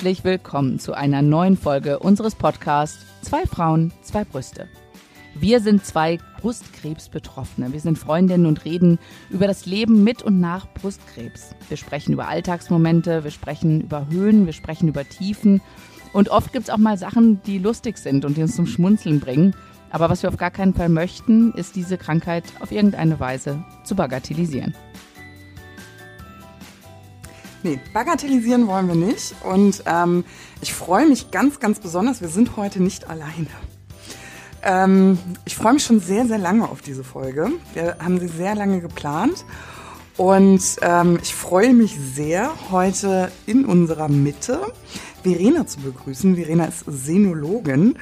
Herzlich willkommen zu einer neuen Folge unseres Podcasts Zwei Frauen, zwei Brüste. Wir sind zwei Brustkrebsbetroffene. Wir sind Freundinnen und reden über das Leben mit und nach Brustkrebs. Wir sprechen über Alltagsmomente, wir sprechen über Höhen, wir sprechen über Tiefen. Und oft gibt es auch mal Sachen, die lustig sind und die uns zum Schmunzeln bringen. Aber was wir auf gar keinen Fall möchten, ist diese Krankheit auf irgendeine Weise zu bagatellisieren. Nee, bagatellisieren wollen wir nicht. Und ähm, ich freue mich ganz, ganz besonders. Wir sind heute nicht alleine. Ähm, ich freue mich schon sehr, sehr lange auf diese Folge. Wir haben sie sehr lange geplant. Und ähm, ich freue mich sehr, heute in unserer Mitte Verena zu begrüßen. Verena ist Senologin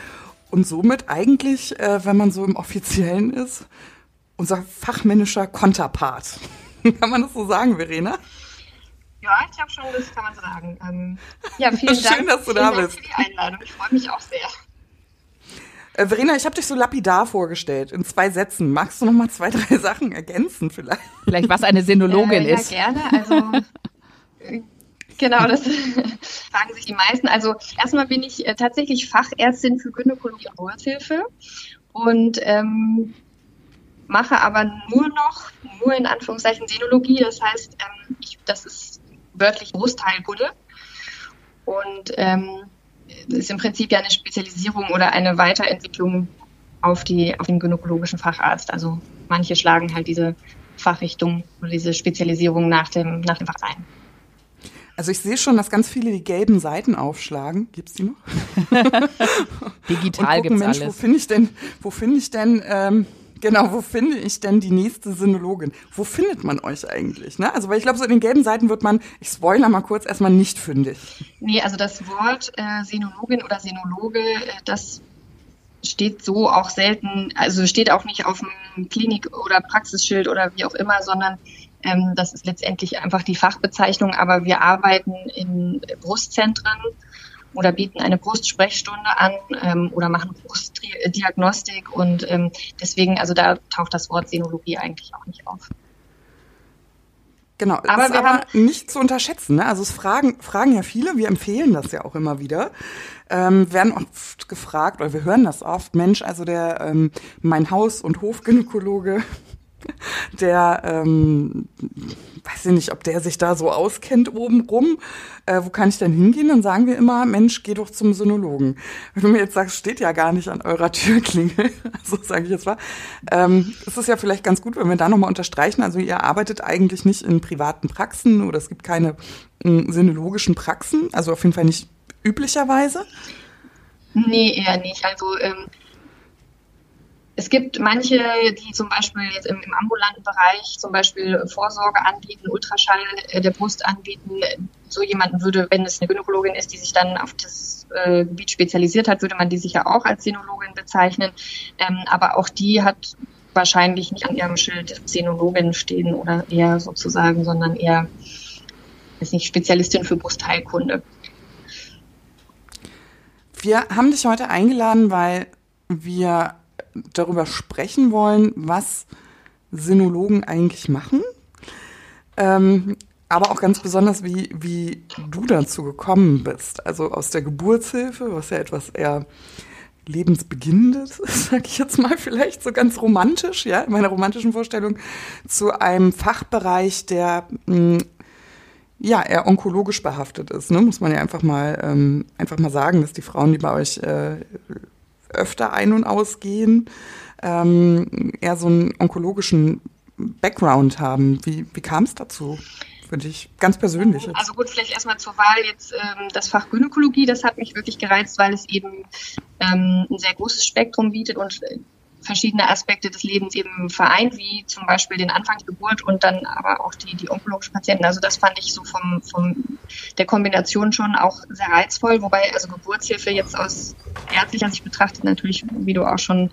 und somit eigentlich, äh, wenn man so im Offiziellen ist, unser fachmännischer Konterpart. Kann man das so sagen, Verena? Ja, ich glaube schon, das kann man sagen. Ähm, ja, vielen Schön, Dank. Schön, dass du da Dank bist. für die Einladung. Ich freue mich auch sehr. Äh, Verena, ich habe dich so lapidar vorgestellt, in zwei Sätzen. Magst du noch mal zwei, drei Sachen ergänzen vielleicht? Vielleicht, was eine Sinologin äh, ja, ist. Ja, gerne. Also, genau, das fragen sich die meisten. Also, erstmal bin ich äh, tatsächlich Fachärztin für Gynäkologie und Geburtshilfe und ähm, mache aber nur noch, nur in Anführungszeichen Sinologie. Das heißt, ähm, ich, das ist wörtlich Brustheilkunde. Und ähm, ist im Prinzip ja eine Spezialisierung oder eine Weiterentwicklung auf, die, auf den gynäkologischen Facharzt. Also manche schlagen halt diese Fachrichtung oder diese Spezialisierung nach dem, nach dem Fach ein. Also ich sehe schon, dass ganz viele die gelben Seiten aufschlagen. Gibt's die noch? Digital gibt es alles. Wo finde ich denn, wo finde ich denn ähm, Genau, wo finde ich denn die nächste Sinologin? Wo findet man euch eigentlich? Ne? Also, weil ich glaube, so in den gelben Seiten wird man, ich spoiler mal kurz, erstmal nicht fündig. Nee, also das Wort äh, Sinologin oder Sinologe, äh, das steht so auch selten, also steht auch nicht auf dem Klinik- oder Praxisschild oder wie auch immer, sondern ähm, das ist letztendlich einfach die Fachbezeichnung, aber wir arbeiten in Brustzentren oder bieten eine Brustsprechstunde an ähm, oder machen Brustdiagnostik und ähm, deswegen, also da taucht das Wort Senologie eigentlich auch nicht auf. Genau, aber ist aber nicht zu unterschätzen. Ne? Also es fragen, fragen ja viele, wir empfehlen das ja auch immer wieder. Ähm, werden oft gefragt, oder wir hören das oft, Mensch, also der ähm, mein Haus- und Hofgynäkologe der, ähm, weiß ich nicht, ob der sich da so auskennt obenrum. Äh, wo kann ich denn hingehen? Dann sagen wir immer, Mensch, geh doch zum Synologen. Wenn du mir jetzt sagst, steht ja gar nicht an eurer Türklingel, so sage ich jetzt mal, ähm, ist es ja vielleicht ganz gut, wenn wir da nochmal unterstreichen. Also ihr arbeitet eigentlich nicht in privaten Praxen oder es gibt keine äh, synologischen Praxen, also auf jeden Fall nicht üblicherweise. Nee, eher nicht. Also ähm, es gibt manche, die zum Beispiel jetzt im, im, ambulanten Bereich zum Beispiel Vorsorge anbieten, Ultraschall äh, der Brust anbieten. So jemanden würde, wenn es eine Gynäkologin ist, die sich dann auf das äh, Gebiet spezialisiert hat, würde man die sicher auch als Senologin bezeichnen. Ähm, aber auch die hat wahrscheinlich nicht an ihrem Schild Senologin stehen oder eher sozusagen, sondern eher, ist nicht Spezialistin für Brustheilkunde. Wir haben dich heute eingeladen, weil wir darüber sprechen wollen, was Sinologen eigentlich machen. Ähm, aber auch ganz besonders, wie, wie du dazu gekommen bist. Also aus der Geburtshilfe, was ja etwas eher lebensbeginnendes sag ich jetzt mal vielleicht so ganz romantisch, ja, in meiner romantischen Vorstellung, zu einem Fachbereich, der mh, hm, ja eher onkologisch behaftet ist. Ne? Muss man ja einfach mal ähm, einfach mal sagen, dass die Frauen, die bei euch äh, öfter ein- und ausgehen, ähm, eher so einen onkologischen Background haben. Wie, wie kam es dazu? Für dich ganz persönlich. Jetzt. Also gut, vielleicht erstmal zur Wahl jetzt ähm, das Fach Gynäkologie, das hat mich wirklich gereizt, weil es eben ähm, ein sehr großes Spektrum bietet und äh, verschiedene Aspekte des Lebens eben vereint, wie zum Beispiel den Anfang der Geburt und dann aber auch die, die onkologischen Patienten. Also das fand ich so vom, vom der Kombination schon auch sehr reizvoll, wobei also Geburtshilfe jetzt aus ärztlicher Sicht betrachtet natürlich, wie du auch schon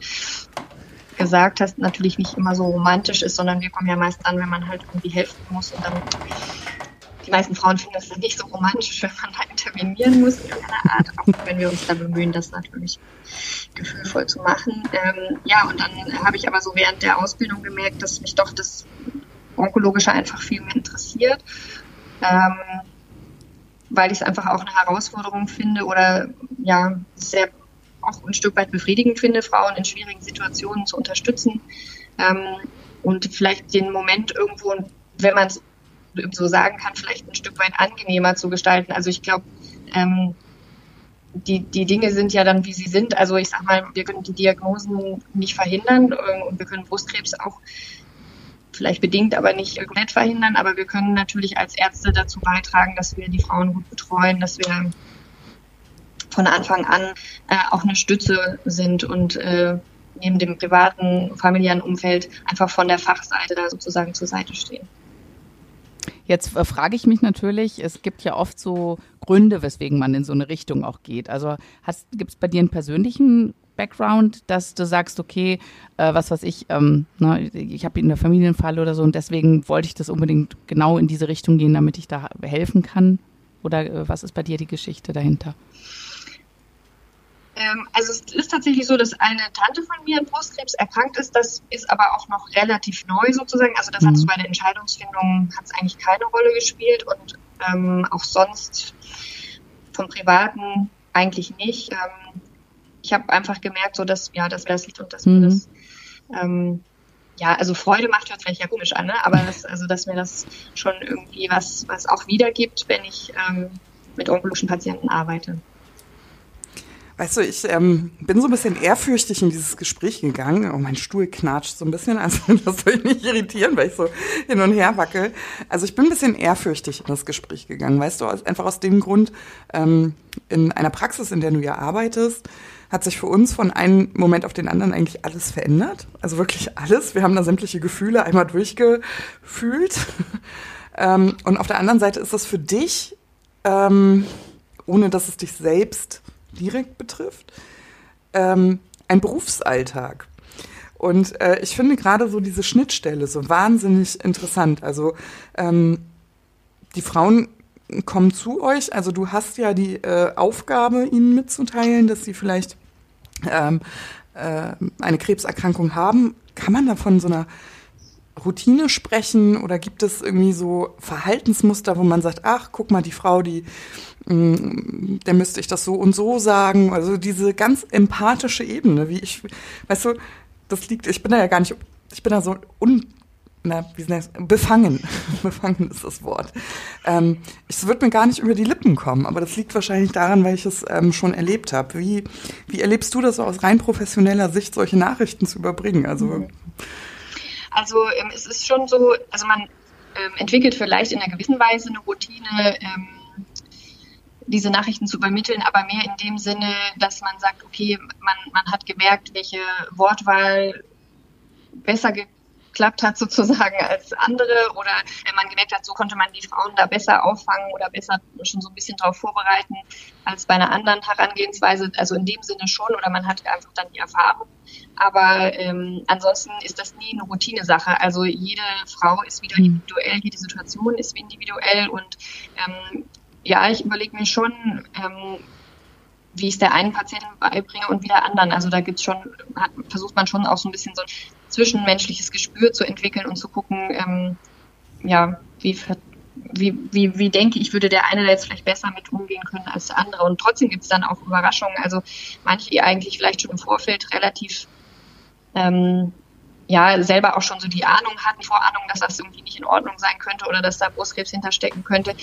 gesagt hast, natürlich nicht immer so romantisch ist, sondern wir kommen ja meist an, wenn man halt irgendwie helfen muss und dann die meisten Frauen finden das nicht so romantisch, wenn man da intervenieren muss in irgendeiner Art, auch wenn wir uns da bemühen, das natürlich gefühlvoll zu machen. Ähm, ja, und dann habe ich aber so während der Ausbildung gemerkt, dass mich doch das Onkologische einfach viel mehr interessiert. Ähm, weil ich es einfach auch eine Herausforderung finde oder ja, sehr auch ein Stück weit befriedigend finde, Frauen in schwierigen Situationen zu unterstützen ähm, und vielleicht den Moment irgendwo, wenn man es so sagen kann, vielleicht ein Stück weit angenehmer zu gestalten. Also ich glaube, ähm, die, die Dinge sind ja dann, wie sie sind. Also ich sag mal, wir können die Diagnosen nicht verhindern ähm, und wir können Brustkrebs auch vielleicht bedingt, aber nicht komplett verhindern. Aber wir können natürlich als Ärzte dazu beitragen, dass wir die Frauen gut betreuen, dass wir von Anfang an äh, auch eine Stütze sind und äh, neben dem privaten, familiären Umfeld einfach von der Fachseite da sozusagen zur Seite stehen. Jetzt äh, frage ich mich natürlich, es gibt ja oft so Gründe, weswegen man in so eine Richtung auch geht. Also gibt es bei dir einen persönlichen Background, dass du sagst, okay, äh, was weiß ich, ähm, ne, ich habe einen Familienfall oder so und deswegen wollte ich das unbedingt genau in diese Richtung gehen, damit ich da helfen kann? Oder äh, was ist bei dir die Geschichte dahinter? Ähm, also es ist tatsächlich so, dass eine Tante von mir an Brustkrebs erkrankt ist. Das ist aber auch noch relativ neu sozusagen. Also das mhm. hat so bei der Entscheidungsfindung hat es eigentlich keine Rolle gespielt und ähm, auch sonst vom Privaten eigentlich nicht. Ähm, ich habe einfach gemerkt, so dass ja, dass das liegt und dass mhm. mir das ähm, ja, also Freude macht hört vielleicht ja komisch an, ne? aber das, also dass mir das schon irgendwie was was auch wiedergibt, wenn ich ähm, mit onkologischen Patienten arbeite. Weißt du, ich ähm, bin so ein bisschen ehrfürchtig in dieses Gespräch gegangen. Oh, mein Stuhl knatscht so ein bisschen, also das soll ich nicht irritieren, weil ich so hin und her wackel. Also ich bin ein bisschen ehrfürchtig in das Gespräch gegangen, weißt du, einfach aus dem Grund, ähm, in einer Praxis, in der du ja arbeitest, hat sich für uns von einem Moment auf den anderen eigentlich alles verändert. Also wirklich alles. Wir haben da sämtliche Gefühle einmal durchgefühlt. ähm, und auf der anderen Seite ist das für dich, ähm, ohne dass es dich selbst direkt betrifft, ähm, ein Berufsalltag. Und äh, ich finde gerade so diese Schnittstelle so wahnsinnig interessant. Also ähm, die Frauen kommen zu euch, also du hast ja die äh, Aufgabe, ihnen mitzuteilen, dass sie vielleicht ähm, äh, eine Krebserkrankung haben. Kann man da von so einer Routine sprechen oder gibt es irgendwie so Verhaltensmuster, wo man sagt, ach, guck mal, die Frau, die der müsste ich das so und so sagen. Also diese ganz empathische Ebene, wie ich, weißt du, das liegt, ich bin da ja gar nicht, ich bin da so un, na, wie das? Befangen. Befangen ist das Wort. Ähm, es wird mir gar nicht über die Lippen kommen, aber das liegt wahrscheinlich daran, weil ich es ähm, schon erlebt habe. Wie, wie erlebst du das so aus rein professioneller Sicht, solche Nachrichten zu überbringen? Also, also ähm, es ist schon so, also man ähm, entwickelt vielleicht in einer gewissen Weise eine Routine, ähm, diese Nachrichten zu übermitteln, aber mehr in dem Sinne, dass man sagt, okay, man, man hat gemerkt, welche Wortwahl besser geklappt hat sozusagen als andere oder man gemerkt hat, so konnte man die Frauen da besser auffangen oder besser schon so ein bisschen darauf vorbereiten als bei einer anderen Herangehensweise. Also in dem Sinne schon oder man hat einfach dann die Erfahrung. Aber ähm, ansonsten ist das nie eine Routine-Sache. Also jede Frau ist wieder individuell, jede Situation ist individuell und ähm, ja, ich überlege mir schon, ähm, wie ich es der einen Patientin beibringe und wieder anderen. Also da gibt's schon, hat, versucht man schon auch so ein bisschen so ein zwischenmenschliches Gespür zu entwickeln und zu gucken, ähm, ja, wie, wie, wie, wie denke ich, würde der eine da jetzt vielleicht besser mit umgehen können als der andere. Und trotzdem gibt's dann auch Überraschungen. Also manche, die eigentlich vielleicht schon im Vorfeld relativ ähm, ja, selber auch schon so die Ahnung hatten, Vorahnung, dass das irgendwie nicht in Ordnung sein könnte oder dass da Brustkrebs hinterstecken könnte,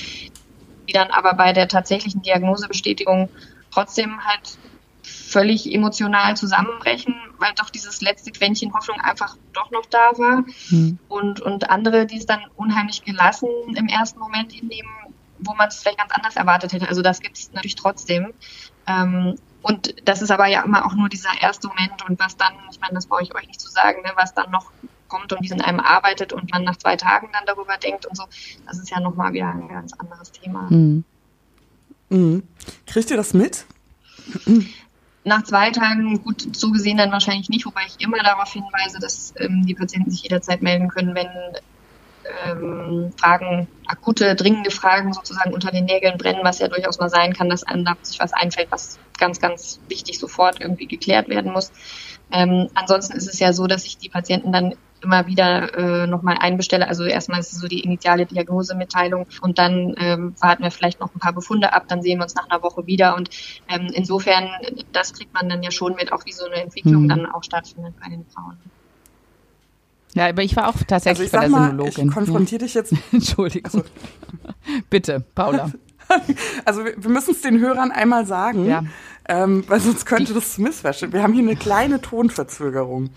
die dann aber bei der tatsächlichen Diagnosebestätigung trotzdem halt völlig emotional zusammenbrechen, weil doch dieses letzte Quäntchen Hoffnung einfach doch noch da war. Mhm. Und, und andere, die es dann unheimlich gelassen im ersten Moment hinnehmen, wo man es vielleicht ganz anders erwartet hätte. Also das gibt es natürlich trotzdem. Ähm, und das ist aber ja immer auch nur dieser erste Moment und was dann, ich meine, das brauche ich euch nicht zu sagen, ne, was dann noch kommt und wie es in einem arbeitet und man nach zwei Tagen dann darüber denkt und so, das ist ja nochmal wieder ein ganz anderes Thema. Mhm. Mhm. Kriegt ihr das mit? Nach zwei Tagen, gut, so gesehen dann wahrscheinlich nicht, wobei ich immer darauf hinweise, dass ähm, die Patienten sich jederzeit melden können, wenn ähm, Fragen, akute, dringende Fragen sozusagen unter den Nägeln brennen, was ja durchaus mal sein kann, dass einem da sich was einfällt, was ganz, ganz wichtig sofort irgendwie geklärt werden muss. Ähm, ansonsten ist es ja so, dass ich die Patienten dann immer wieder äh, nochmal einbestelle. Also erstmal ist es so die initiale Diagnosemitteilung und dann ähm, warten wir vielleicht noch ein paar Befunde ab, dann sehen wir uns nach einer Woche wieder und ähm, insofern, das kriegt man dann ja schon mit, auch wie so eine Entwicklung hm. dann auch stattfindet bei den Frauen. Ja, aber ich war auch tatsächlich also bei der mal, Sinologin. Ich konfrontiere dich jetzt. Entschuldigung. Also. Bitte, Paula. Also wir, wir müssen es den Hörern einmal sagen, ja. Ähm, weil sonst könnte das zu missverstehen. Wir haben hier eine kleine Tonverzögerung.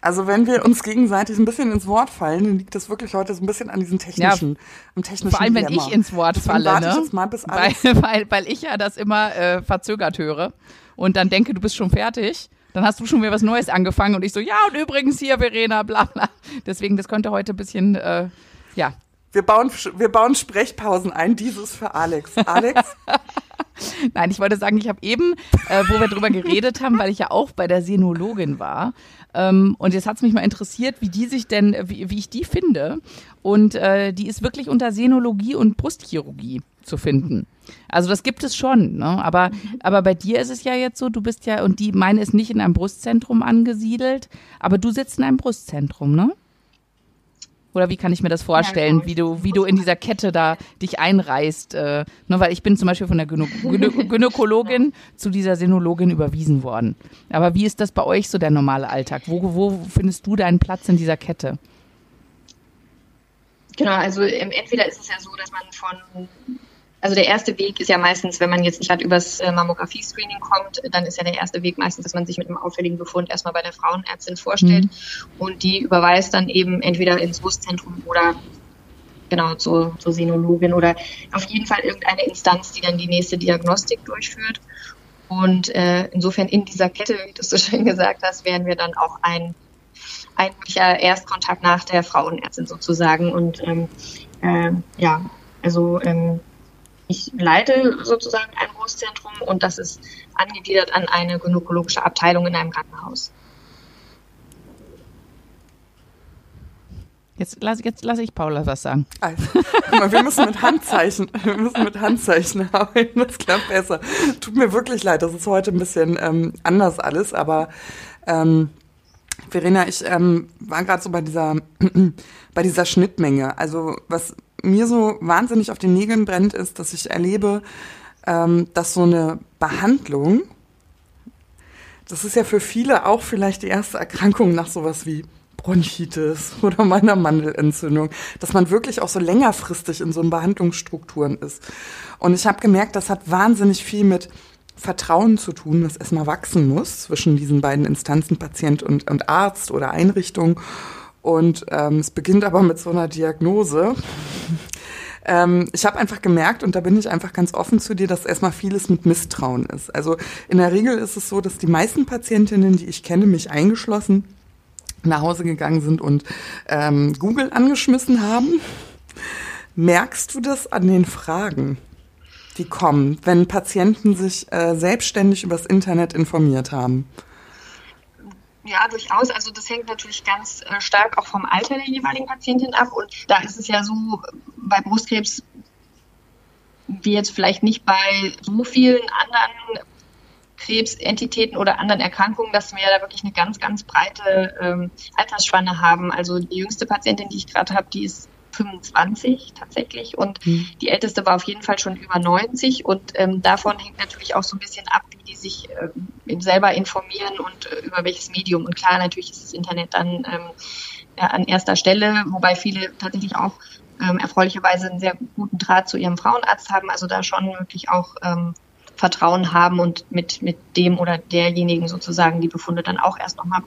Also wenn wir uns gegenseitig ein bisschen ins Wort fallen, dann liegt das wirklich heute so ein bisschen an diesen technischen, ja, am technischen Vor allem, wenn Dilemma. ich ins Wort Deswegen falle, ne? Ich mal, bis weil, weil, weil ich ja das immer äh, verzögert höre und dann denke, du bist schon fertig dann hast du schon wieder was Neues angefangen und ich so, ja, und übrigens hier, Verena, bla bla. Deswegen, das könnte heute ein bisschen, äh, ja. Wir bauen, wir bauen Sprechpausen ein, dieses für Alex. Alex? Nein, ich wollte sagen, ich habe eben, äh, wo wir drüber geredet haben, weil ich ja auch bei der Senologin war. Ähm, und jetzt hat es mich mal interessiert, wie die sich denn, wie, wie ich die finde. Und äh, die ist wirklich unter Senologie und Brustchirurgie zu finden. Also das gibt es schon, ne? aber, aber bei dir ist es ja jetzt so, du bist ja, und die meine ist nicht in einem Brustzentrum angesiedelt, aber du sitzt in einem Brustzentrum, ne? Oder wie kann ich mir das vorstellen, ja, genau. wie du, wie du in dieser Kette da dich einreißt? Äh, ne, weil ich bin zum Beispiel von der Gynä Gynä Gynäkologin zu dieser Senologin überwiesen worden. Aber wie ist das bei euch so der normale Alltag? Wo, wo findest du deinen Platz in dieser Kette? Genau, also entweder ist es ja so, dass man von also der erste Weg ist ja meistens, wenn man jetzt nicht gerade übers äh, Mammographie-Screening kommt, dann ist ja der erste Weg meistens, dass man sich mit einem auffälligen Befund erstmal bei der Frauenärztin vorstellt mhm. und die überweist dann eben entweder ins Brustzentrum oder genau zur, zur Sinologin oder auf jeden Fall irgendeine Instanz, die dann die nächste Diagnostik durchführt. Und äh, insofern in dieser Kette, wie du so schön gesagt hast, wären wir dann auch ein ein Erstkontakt nach der Frauenärztin sozusagen. Und ähm, äh, ja, also ähm, ich leite sozusagen ein Brustzentrum und das ist angegliedert an eine gynäkologische Abteilung in einem Krankenhaus. Jetzt lasse jetzt lass ich Paula was sagen. Also, mal, wir müssen mit Handzeichen, wir müssen mit Handzeichen arbeiten, das klappt besser. Tut mir wirklich leid, das ist heute ein bisschen ähm, anders alles, aber ähm, Verena, ich ähm, war gerade so bei dieser, bei dieser Schnittmenge. Also was mir so wahnsinnig auf den Nägeln brennt, ist, dass ich erlebe, ähm, dass so eine Behandlung, das ist ja für viele auch vielleicht die erste Erkrankung nach sowas wie Bronchitis oder meiner Mandelentzündung, dass man wirklich auch so längerfristig in so Behandlungsstrukturen ist. Und ich habe gemerkt, das hat wahnsinnig viel mit Vertrauen zu tun, das erstmal wachsen muss zwischen diesen beiden Instanzen, Patient und, und Arzt oder Einrichtung. Und ähm, es beginnt aber mit so einer Diagnose. ähm, ich habe einfach gemerkt, und da bin ich einfach ganz offen zu dir, dass erstmal vieles mit Misstrauen ist. Also in der Regel ist es so, dass die meisten Patientinnen, die ich kenne, mich eingeschlossen, nach Hause gegangen sind und ähm, Google angeschmissen haben. Merkst du das an den Fragen? die kommen, wenn Patienten sich äh, selbstständig übers Internet informiert haben? Ja, durchaus. Also das hängt natürlich ganz äh, stark auch vom Alter der jeweiligen Patientin ab. Und da ist es ja so, bei Brustkrebs, wie jetzt vielleicht nicht bei so vielen anderen Krebsentitäten oder anderen Erkrankungen, dass wir da wirklich eine ganz, ganz breite ähm, Altersspanne haben. Also die jüngste Patientin, die ich gerade habe, die ist 25 tatsächlich und mhm. die älteste war auf jeden Fall schon über 90 und ähm, davon hängt natürlich auch so ein bisschen ab, wie die sich äh, selber informieren und äh, über welches Medium. Und klar, natürlich ist das Internet dann ähm, ja, an erster Stelle, wobei viele tatsächlich auch ähm, erfreulicherweise einen sehr guten Draht zu ihrem Frauenarzt haben, also da schon wirklich auch ähm, Vertrauen haben und mit, mit dem oder derjenigen sozusagen die Befunde dann auch erst nochmal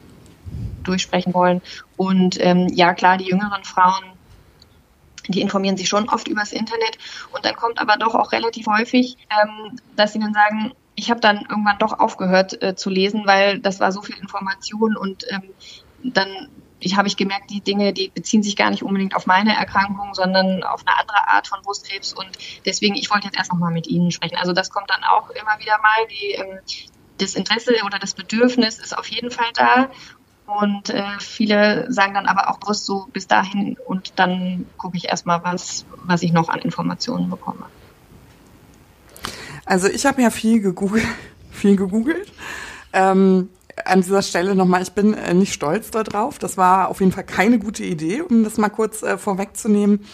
durchsprechen wollen. Und ähm, ja, klar, die jüngeren Frauen die informieren sich schon oft übers Internet. Und dann kommt aber doch auch relativ häufig, ähm, dass sie dann sagen, ich habe dann irgendwann doch aufgehört äh, zu lesen, weil das war so viel Information und ähm, dann ich habe ich gemerkt, die Dinge, die beziehen sich gar nicht unbedingt auf meine Erkrankung, sondern auf eine andere Art von Brustkrebs. Und deswegen, ich wollte jetzt erst nochmal mit Ihnen sprechen. Also das kommt dann auch immer wieder mal, die, ähm, das Interesse oder das Bedürfnis ist auf jeden Fall da und äh, viele sagen dann aber auch bewusst so bis dahin und dann gucke ich erstmal, was, was ich noch an Informationen bekomme. Also ich habe ja viel gegoogelt, viel gegoogelt. Ähm, an dieser Stelle nochmal, ich bin äh, nicht stolz darauf. Das war auf jeden Fall keine gute Idee, um das mal kurz äh, vorwegzunehmen.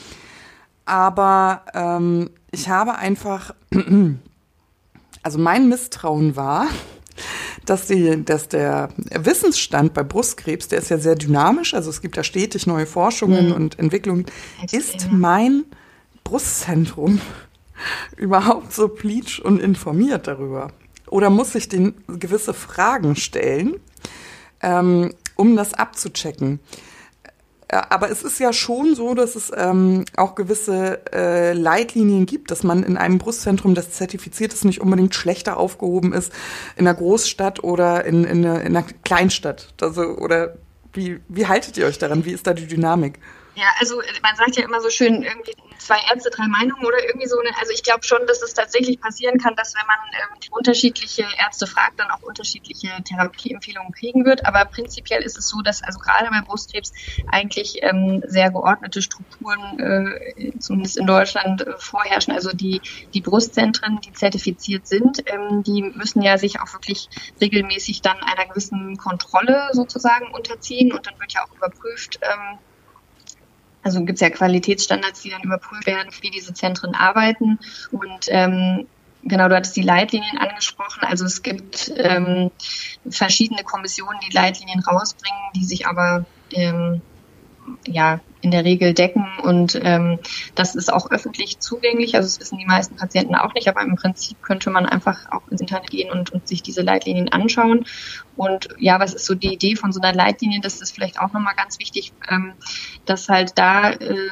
Aber ähm, ich habe einfach, also mein Misstrauen war, dass, die, dass der Wissensstand bei Brustkrebs, der ist ja sehr dynamisch, also es gibt da stetig neue Forschungen mhm. und Entwicklungen, ist mein Brustzentrum überhaupt so pleatsch und informiert darüber? Oder muss ich den gewisse Fragen stellen, ähm, um das abzuchecken? Äh, aber es ist ja schon so, dass es ähm, auch gewisse äh, Leitlinien gibt, dass man in einem Brustzentrum, das zertifiziert ist, nicht unbedingt schlechter aufgehoben ist in einer Großstadt oder in, in, einer, in einer Kleinstadt. Also, oder wie, wie haltet ihr euch daran? Wie ist da die Dynamik? Ja, also man sagt ja immer so schön, irgendwie zwei Ärzte, drei Meinungen oder irgendwie so. Also ich glaube schon, dass es tatsächlich passieren kann, dass wenn man ähm, unterschiedliche Ärzte fragt, dann auch unterschiedliche Therapieempfehlungen kriegen wird. Aber prinzipiell ist es so, dass also gerade bei Brustkrebs eigentlich ähm, sehr geordnete Strukturen, äh, zumindest in Deutschland, äh, vorherrschen. Also die, die Brustzentren, die zertifiziert sind, ähm, die müssen ja sich auch wirklich regelmäßig dann einer gewissen Kontrolle sozusagen unterziehen und dann wird ja auch überprüft, ähm, also gibt es ja Qualitätsstandards, die dann überprüft werden, wie diese Zentren arbeiten. Und ähm, genau, du hattest die Leitlinien angesprochen. Also es gibt ähm, verschiedene Kommissionen, die Leitlinien rausbringen, die sich aber ähm, ja in der Regel decken und ähm, das ist auch öffentlich zugänglich. Also das wissen die meisten Patienten auch nicht, aber im Prinzip könnte man einfach auch ins Internet gehen und, und sich diese Leitlinien anschauen. Und ja, was ist so die Idee von so einer Leitlinie? Das ist vielleicht auch nochmal ganz wichtig, ähm, dass halt da äh,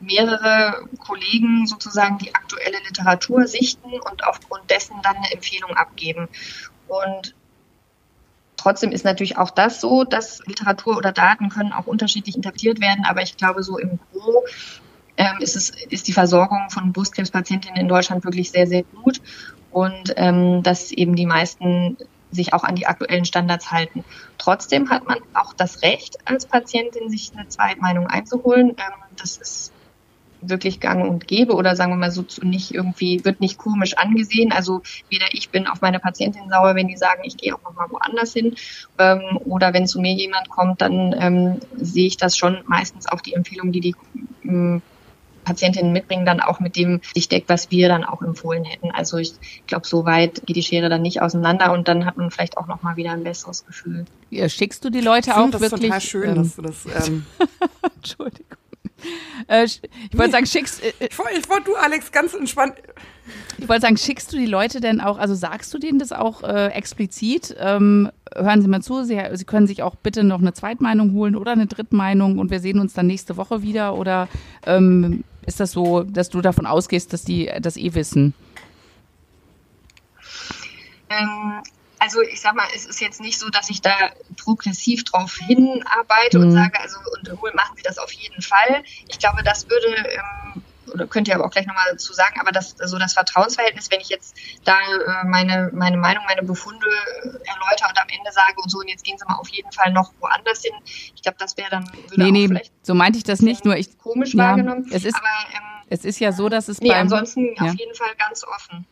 mehrere Kollegen sozusagen die aktuelle Literatur sichten und aufgrund dessen dann eine Empfehlung abgeben. Und Trotzdem ist natürlich auch das so, dass Literatur oder Daten können auch unterschiedlich interpretiert werden, aber ich glaube, so im Gro ähm, ist, es, ist die Versorgung von Brustkrebspatientinnen in Deutschland wirklich sehr, sehr gut und ähm, dass eben die meisten sich auch an die aktuellen Standards halten. Trotzdem hat man auch das Recht, als Patientin sich eine Zweitmeinung einzuholen. Ähm, das ist wirklich gang und gäbe oder sagen wir mal so nicht irgendwie, wird nicht komisch angesehen. Also weder ich bin auf meine Patientin sauer, wenn die sagen, ich gehe auch nochmal woanders hin. Ähm, oder wenn zu mir jemand kommt, dann ähm, sehe ich das schon meistens auch die Empfehlung, die die ähm, Patientinnen mitbringen, dann auch mit dem sich deckt, was wir dann auch empfohlen hätten. Also ich glaube, so weit geht die Schere dann nicht auseinander und dann hat man vielleicht auch nochmal wieder ein besseres Gefühl. Ja, schickst du die Leute auch das wirklich? Das ist total schön, ähm, dass du das. Ähm, Entschuldigung. Äh, ich wollte sagen, schickst. Äh, äh ich wollte wollt du, Alex, ganz entspannt. Ich wollte sagen, schickst du die Leute denn auch, also sagst du denen das auch äh, explizit? Ähm, hören Sie mal zu, Sie, Sie können sich auch bitte noch eine Zweitmeinung holen oder eine Drittmeinung und wir sehen uns dann nächste Woche wieder oder ähm, ist das so, dass du davon ausgehst, dass die das eh wissen? Ähm, also ich sag mal, es ist jetzt nicht so, dass ich da progressiv drauf hinarbeite mhm. und sage, also und machen Sie das auf jeden Fall. Ich glaube, das würde ähm, oder könnt ihr aber auch gleich nochmal dazu sagen, aber das, so das Vertrauensverhältnis, wenn ich jetzt da äh, meine, meine Meinung, meine Befunde äh, erläutere und am Ende sage und so, und jetzt gehen sie mal auf jeden Fall noch woanders hin, ich glaube, das wäre dann nee, nee, so meinte ich das nicht, nur ich komisch ja, wahrgenommen. Es ist, aber, ähm, es ist ja so, dass es nee, ansonsten ja. auf jeden Fall ganz offen.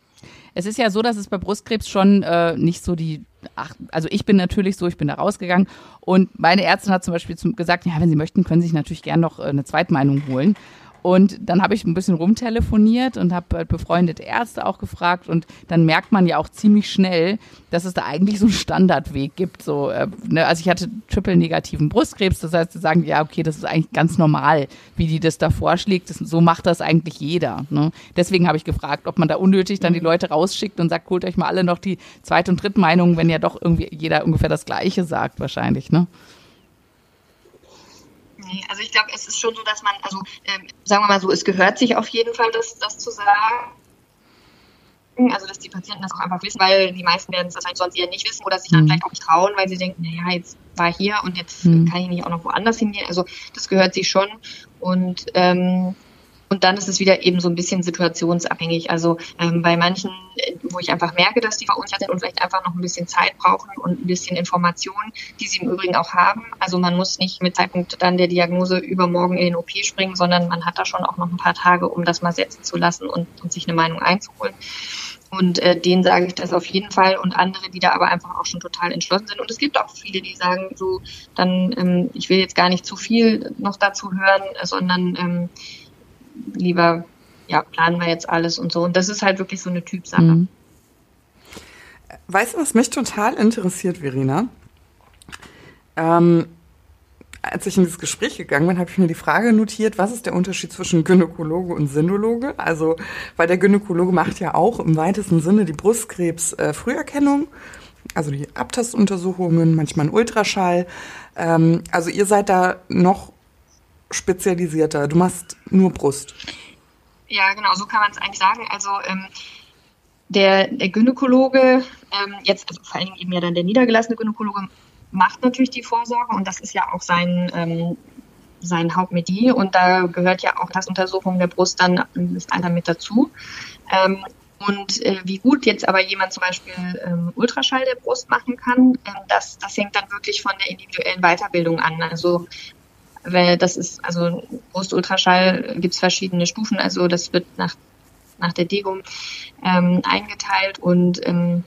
Es ist ja so, dass es bei Brustkrebs schon äh, nicht so die, ach, also ich bin natürlich so, ich bin da rausgegangen und meine Ärztin hat zum Beispiel gesagt, ja, wenn Sie möchten, können Sie sich natürlich gern noch äh, eine Zweitmeinung holen. Und dann habe ich ein bisschen rumtelefoniert und habe halt befreundete Ärzte auch gefragt. Und dann merkt man ja auch ziemlich schnell, dass es da eigentlich so einen Standardweg gibt. So, äh, ne? Also ich hatte triple-negativen Brustkrebs. Das heißt, sie sagen, ja, okay, das ist eigentlich ganz normal, wie die das da vorschlägt. Das, so macht das eigentlich jeder. Ne? Deswegen habe ich gefragt, ob man da unnötig dann die Leute rausschickt und sagt, holt euch mal alle noch die zweite und dritte Meinung, wenn ja doch irgendwie jeder ungefähr das Gleiche sagt, wahrscheinlich. Ne? Also ich glaube, es ist schon so, dass man, also ähm, sagen wir mal so, es gehört sich auf jeden Fall, das, das zu sagen. Also, dass die Patienten das auch einfach wissen, weil die meisten werden es wahrscheinlich sonst eher nicht wissen oder sich dann mhm. vielleicht auch nicht trauen, weil sie denken, naja, jetzt war ich hier und jetzt mhm. kann ich nicht auch noch woanders hingehen. Also, das gehört sich schon. Und ähm, und dann ist es wieder eben so ein bisschen situationsabhängig. Also ähm, bei manchen, wo ich einfach merke, dass die verunsichert sind und vielleicht einfach noch ein bisschen Zeit brauchen und ein bisschen Informationen, die sie im Übrigen auch haben. Also man muss nicht mit Zeitpunkt dann der Diagnose übermorgen in den OP springen, sondern man hat da schon auch noch ein paar Tage, um das mal setzen zu lassen und, und sich eine Meinung einzuholen. Und äh, denen sage ich das auf jeden Fall und andere, die da aber einfach auch schon total entschlossen sind. Und es gibt auch viele, die sagen so, dann, ähm, ich will jetzt gar nicht zu viel noch dazu hören, sondern ähm, lieber, ja, planen wir jetzt alles und so. Und das ist halt wirklich so eine Typsache. Mhm. Weißt du, was mich total interessiert, Verena? Ähm, als ich in dieses Gespräch gegangen bin, habe ich mir die Frage notiert, was ist der Unterschied zwischen Gynäkologe und Sinologe? Also, weil der Gynäkologe macht ja auch im weitesten Sinne die Brustkrebs-Früherkennung, also die Abtastuntersuchungen, manchmal ein Ultraschall. Ähm, also ihr seid da noch spezialisierter. Du machst nur Brust. Ja, genau, so kann man es eigentlich sagen. Also ähm, der, der Gynäkologe, ähm, jetzt also vor allen Dingen eben ja dann der niedergelassene Gynäkologe, macht natürlich die Vorsorge und das ist ja auch sein, ähm, sein Hauptmedier und da gehört ja auch das Untersuchung der Brust dann ist einer mit dazu. Ähm, und äh, wie gut jetzt aber jemand zum Beispiel ähm, Ultraschall der Brust machen kann, ähm, das, das hängt dann wirklich von der individuellen Weiterbildung an. Also weil das ist, also Brustultraschall gibt es verschiedene Stufen, also das wird nach, nach der Degum ähm, eingeteilt und ähm,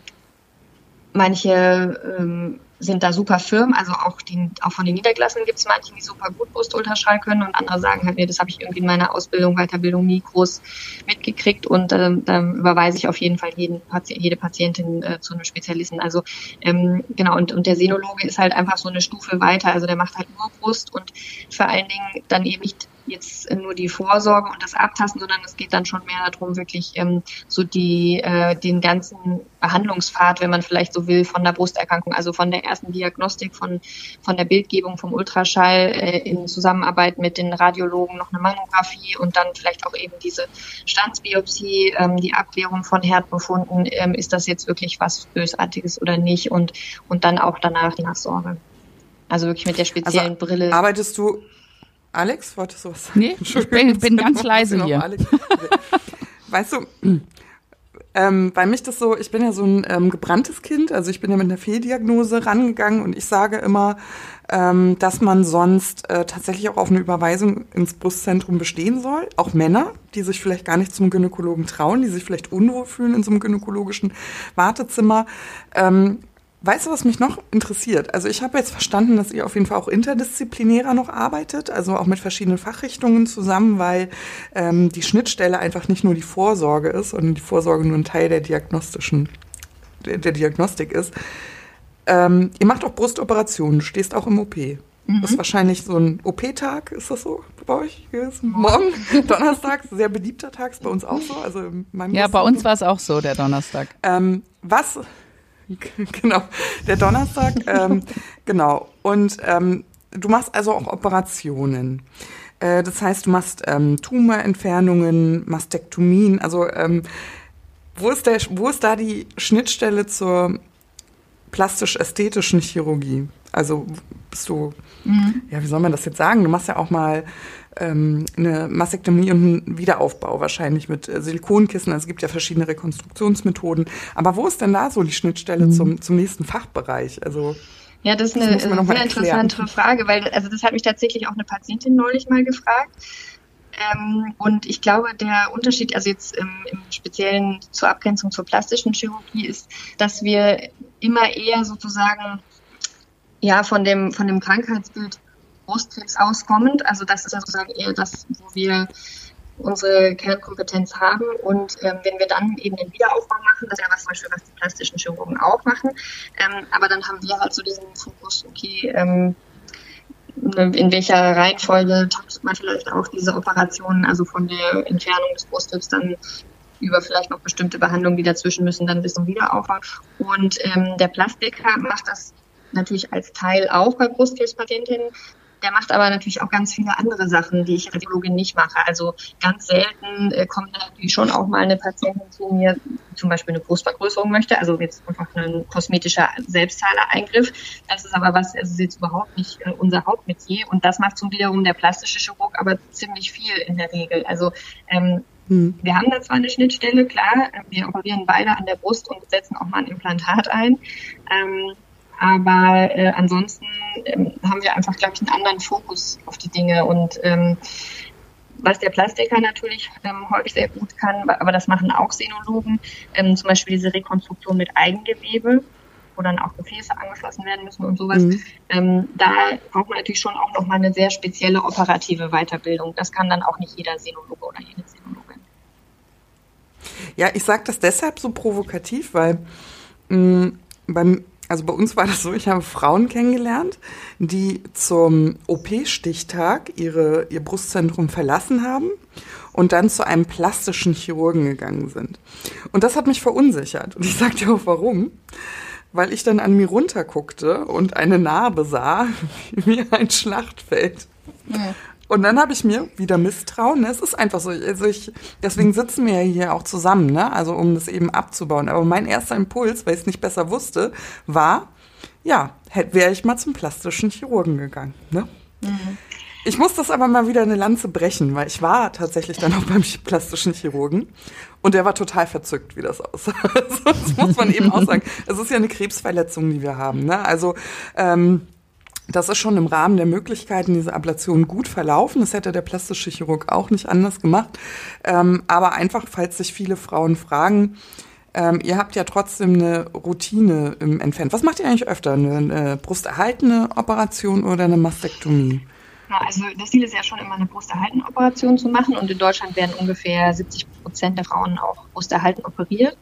manche ähm, sind da super firm. Also auch, die, auch von den Niedergelassenen gibt es manche, die super gut Brustultraschall können und andere sagen halt, nee, das habe ich irgendwie in meiner Ausbildung, Weiterbildung nie groß mitgekriegt und ähm, dann überweise ich auf jeden Fall jeden Patient, jede Patientin äh, zu einem Spezialisten. Also ähm, genau, und, und der Senologe ist halt einfach so eine Stufe weiter. Also der macht halt nur Brust und vor allen Dingen dann eben nicht jetzt nur die Vorsorge und das Abtasten, sondern es geht dann schon mehr darum, wirklich ähm, so die äh, den ganzen Behandlungspfad, wenn man vielleicht so will, von der Brusterkrankung, also von der ersten Diagnostik, von von der Bildgebung vom Ultraschall äh, in Zusammenarbeit mit den Radiologen noch eine Mammographie und dann vielleicht auch eben diese Standsbiopsie, ähm, die Abklärung von Herdbefunden, ähm, ist das jetzt wirklich was Bösartiges oder nicht und und dann auch danach die Nachsorge. Also wirklich mit der speziellen also Brille. Arbeitest du Alex, wolltest du was sagen? Nee, ich bin, bin ganz leise hier. Weißt du, ähm, bei mich das so, ich bin ja so ein ähm, gebranntes Kind, also ich bin ja mit einer Fehldiagnose rangegangen und ich sage immer, ähm, dass man sonst äh, tatsächlich auch auf eine Überweisung ins Brustzentrum bestehen soll. Auch Männer, die sich vielleicht gar nicht zum Gynäkologen trauen, die sich vielleicht unwohl fühlen in so einem gynäkologischen Wartezimmer. Ähm, Weißt du, was mich noch interessiert? Also ich habe jetzt verstanden, dass ihr auf jeden Fall auch interdisziplinärer noch arbeitet, also auch mit verschiedenen Fachrichtungen zusammen, weil ähm, die Schnittstelle einfach nicht nur die Vorsorge ist und die Vorsorge nur ein Teil der diagnostischen, der, der Diagnostik ist. Ähm, ihr macht auch Brustoperationen, stehst auch im OP. Mhm. Das ist wahrscheinlich so ein OP-Tag, ist das so bei euch? Morgen, Donnerstag, sehr beliebter Tag, ist bei uns auch so. Also ja, bei uns war es auch so, der Donnerstag. Ähm, was genau, der Donnerstag. ähm, genau. Und ähm, du machst also auch Operationen. Äh, das heißt, du machst ähm, Tumorentfernungen, Mastektomien. Also ähm, wo ist der, wo ist da die Schnittstelle zur plastisch-ästhetischen Chirurgie? Also bist du, mhm. ja, wie soll man das jetzt sagen? Du machst ja auch mal ähm, eine Mastektomie und einen Wiederaufbau wahrscheinlich mit äh, Silikonkissen. Also es gibt ja verschiedene Rekonstruktionsmethoden. Aber wo ist denn da so die Schnittstelle mhm. zum, zum nächsten Fachbereich? Also ja, das ist eine das sehr interessante Frage, weil also das hat mich tatsächlich auch eine Patientin neulich mal gefragt. Ähm, und ich glaube, der Unterschied, also jetzt im, im Speziellen zur Abgrenzung zur plastischen Chirurgie, ist, dass wir immer eher sozusagen ja von dem von dem Krankheitsbild Brustkrebs auskommend. Also das ist ja sozusagen eher das, wo wir unsere Kernkompetenz haben. Und ähm, wenn wir dann eben den Wiederaufbau machen, das ist ja was zum Beispiel, was die plastischen Chirurgen auch machen, ähm, aber dann haben wir halt so diesen Fokus, okay, ähm, in welcher Reihenfolge taktet man vielleicht auch diese Operationen, also von der Entfernung des Brustkrebs dann über vielleicht noch bestimmte Behandlungen, die dazwischen müssen, dann bis zum Wiederaufbau. Und ähm, der Plastiker macht das natürlich als Teil auch bei Brustkrebspatientinnen, der macht aber natürlich auch ganz viele andere Sachen, die ich als Biologin nicht mache. Also ganz selten äh, kommt natürlich schon auch mal eine Patientin zu mir, zum Beispiel eine Brustvergrößerung möchte, also jetzt einfach ein kosmetischer Selbstzahlereingriff. Das ist aber was, also ist jetzt überhaupt nicht äh, unser Hauptmetier und das macht zum wiederum der plastische Chirurg aber ziemlich viel in der Regel. Also ähm, hm. Wir haben da zwar eine Schnittstelle, klar, wir operieren beide an der Brust und setzen auch mal ein Implantat ein. Ähm, aber äh, ansonsten ähm, haben wir einfach, glaube ich, einen anderen Fokus auf die Dinge. Und ähm, was der Plastiker natürlich ähm, häufig sehr gut kann, aber das machen auch Senologen, ähm, zum Beispiel diese Rekonstruktion mit Eigengewebe, wo dann auch Gefäße angeschlossen werden müssen und sowas. Mhm. Ähm, da braucht man natürlich schon auch nochmal eine sehr spezielle operative Weiterbildung. Das kann dann auch nicht jeder Senologe oder jede Senologin. Ja, ich sage das deshalb so provokativ, weil mh, mm, beim also bei uns war das so, ich habe Frauen kennengelernt, die zum OP-Stichtag ihre, ihr Brustzentrum verlassen haben und dann zu einem plastischen Chirurgen gegangen sind. Und das hat mich verunsichert. Und ich sagte auch warum. Weil ich dann an mir runterguckte und eine Narbe sah, wie ein Schlachtfeld. Ja. Und dann habe ich mir wieder Misstrauen. Ne? Es ist einfach so. Also ich, deswegen sitzen wir ja hier auch zusammen, ne? Also um das eben abzubauen. Aber mein erster Impuls, weil ich es nicht besser wusste, war, ja, wäre ich mal zum plastischen Chirurgen gegangen. Ne? Mhm. Ich muss das aber mal wieder eine Lanze brechen, weil ich war tatsächlich dann auch beim plastischen Chirurgen und der war total verzückt, wie das aussah. das muss man eben auch sagen. Es ist ja eine Krebsverletzung, die wir haben. Ne? Also ähm, das ist schon im Rahmen der Möglichkeiten diese Ablation gut verlaufen. Das hätte der plastische Chirurg auch nicht anders gemacht. Ähm, aber einfach, falls sich viele Frauen fragen, ähm, ihr habt ja trotzdem eine Routine im Entfernen. Was macht ihr eigentlich öfter? Eine, eine brusterhaltene Operation oder eine Mastektomie? Also das Ziel ist ja schon immer eine brusterhaltene Operation zu machen und in Deutschland werden ungefähr 70 Prozent der Frauen auch brusterhalten operiert.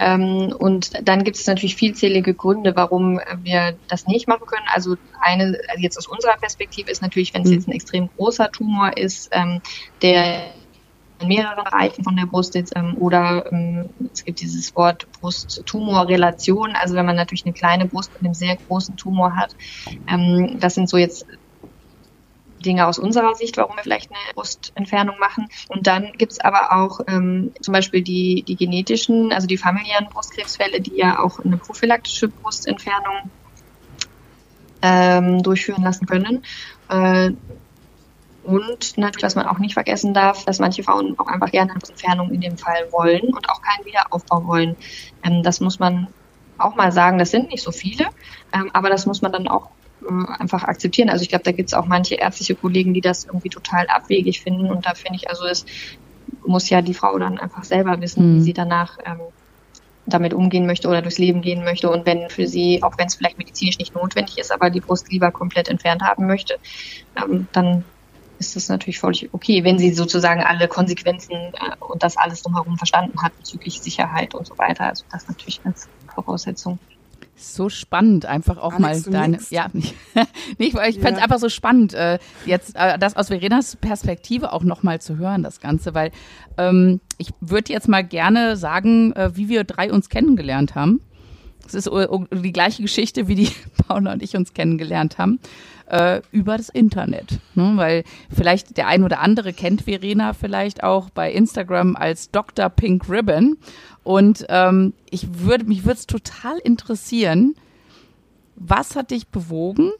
Ähm, und dann gibt es natürlich vielzählige Gründe, warum wir das nicht machen können. Also eine, also jetzt aus unserer Perspektive ist natürlich, wenn es mhm. jetzt ein extrem großer Tumor ist, ähm, der in mehreren Bereichen von der Brust jetzt, ähm, oder es gibt dieses Wort Brust-Tumor-Relation, also wenn man natürlich eine kleine Brust mit einem sehr großen Tumor hat. Das sind so jetzt Dinge aus unserer Sicht, warum wir vielleicht eine Brustentfernung machen. Und dann gibt es aber auch ähm, zum Beispiel die, die genetischen, also die familiären Brustkrebsfälle, die ja auch eine prophylaktische Brustentfernung ähm, durchführen lassen können. Äh, und natürlich, was man auch nicht vergessen darf, dass manche Frauen auch einfach gerne eine Brustentfernung in dem Fall wollen und auch keinen Wiederaufbau wollen. Ähm, das muss man auch mal sagen, das sind nicht so viele, ähm, aber das muss man dann auch einfach akzeptieren. Also ich glaube, da gibt es auch manche ärztliche Kollegen, die das irgendwie total abwegig finden. Und da finde ich, also es muss ja die Frau dann einfach selber wissen, mhm. wie sie danach ähm, damit umgehen möchte oder durchs Leben gehen möchte. Und wenn für sie, auch wenn es vielleicht medizinisch nicht notwendig ist, aber die Brust lieber komplett entfernt haben möchte, ähm, dann ist das natürlich völlig okay, wenn sie sozusagen alle Konsequenzen äh, und das alles drumherum verstanden hat bezüglich Sicherheit und so weiter. Also das natürlich als Voraussetzung. So spannend, einfach auch Alex, mal deine. Ja, nicht, ich ja. fände es einfach so spannend, äh, jetzt äh, das aus Verenas Perspektive auch nochmal zu hören, das Ganze, weil ähm, ich würde jetzt mal gerne sagen, äh, wie wir drei uns kennengelernt haben. Es ist uh, die gleiche Geschichte, wie die Paula und ich uns kennengelernt haben, äh, über das Internet. Ne? Weil vielleicht der ein oder andere kennt Verena vielleicht auch bei Instagram als Dr. Pink Ribbon. Und ähm, ich würde, mich würde es total interessieren, was hat dich bewogen,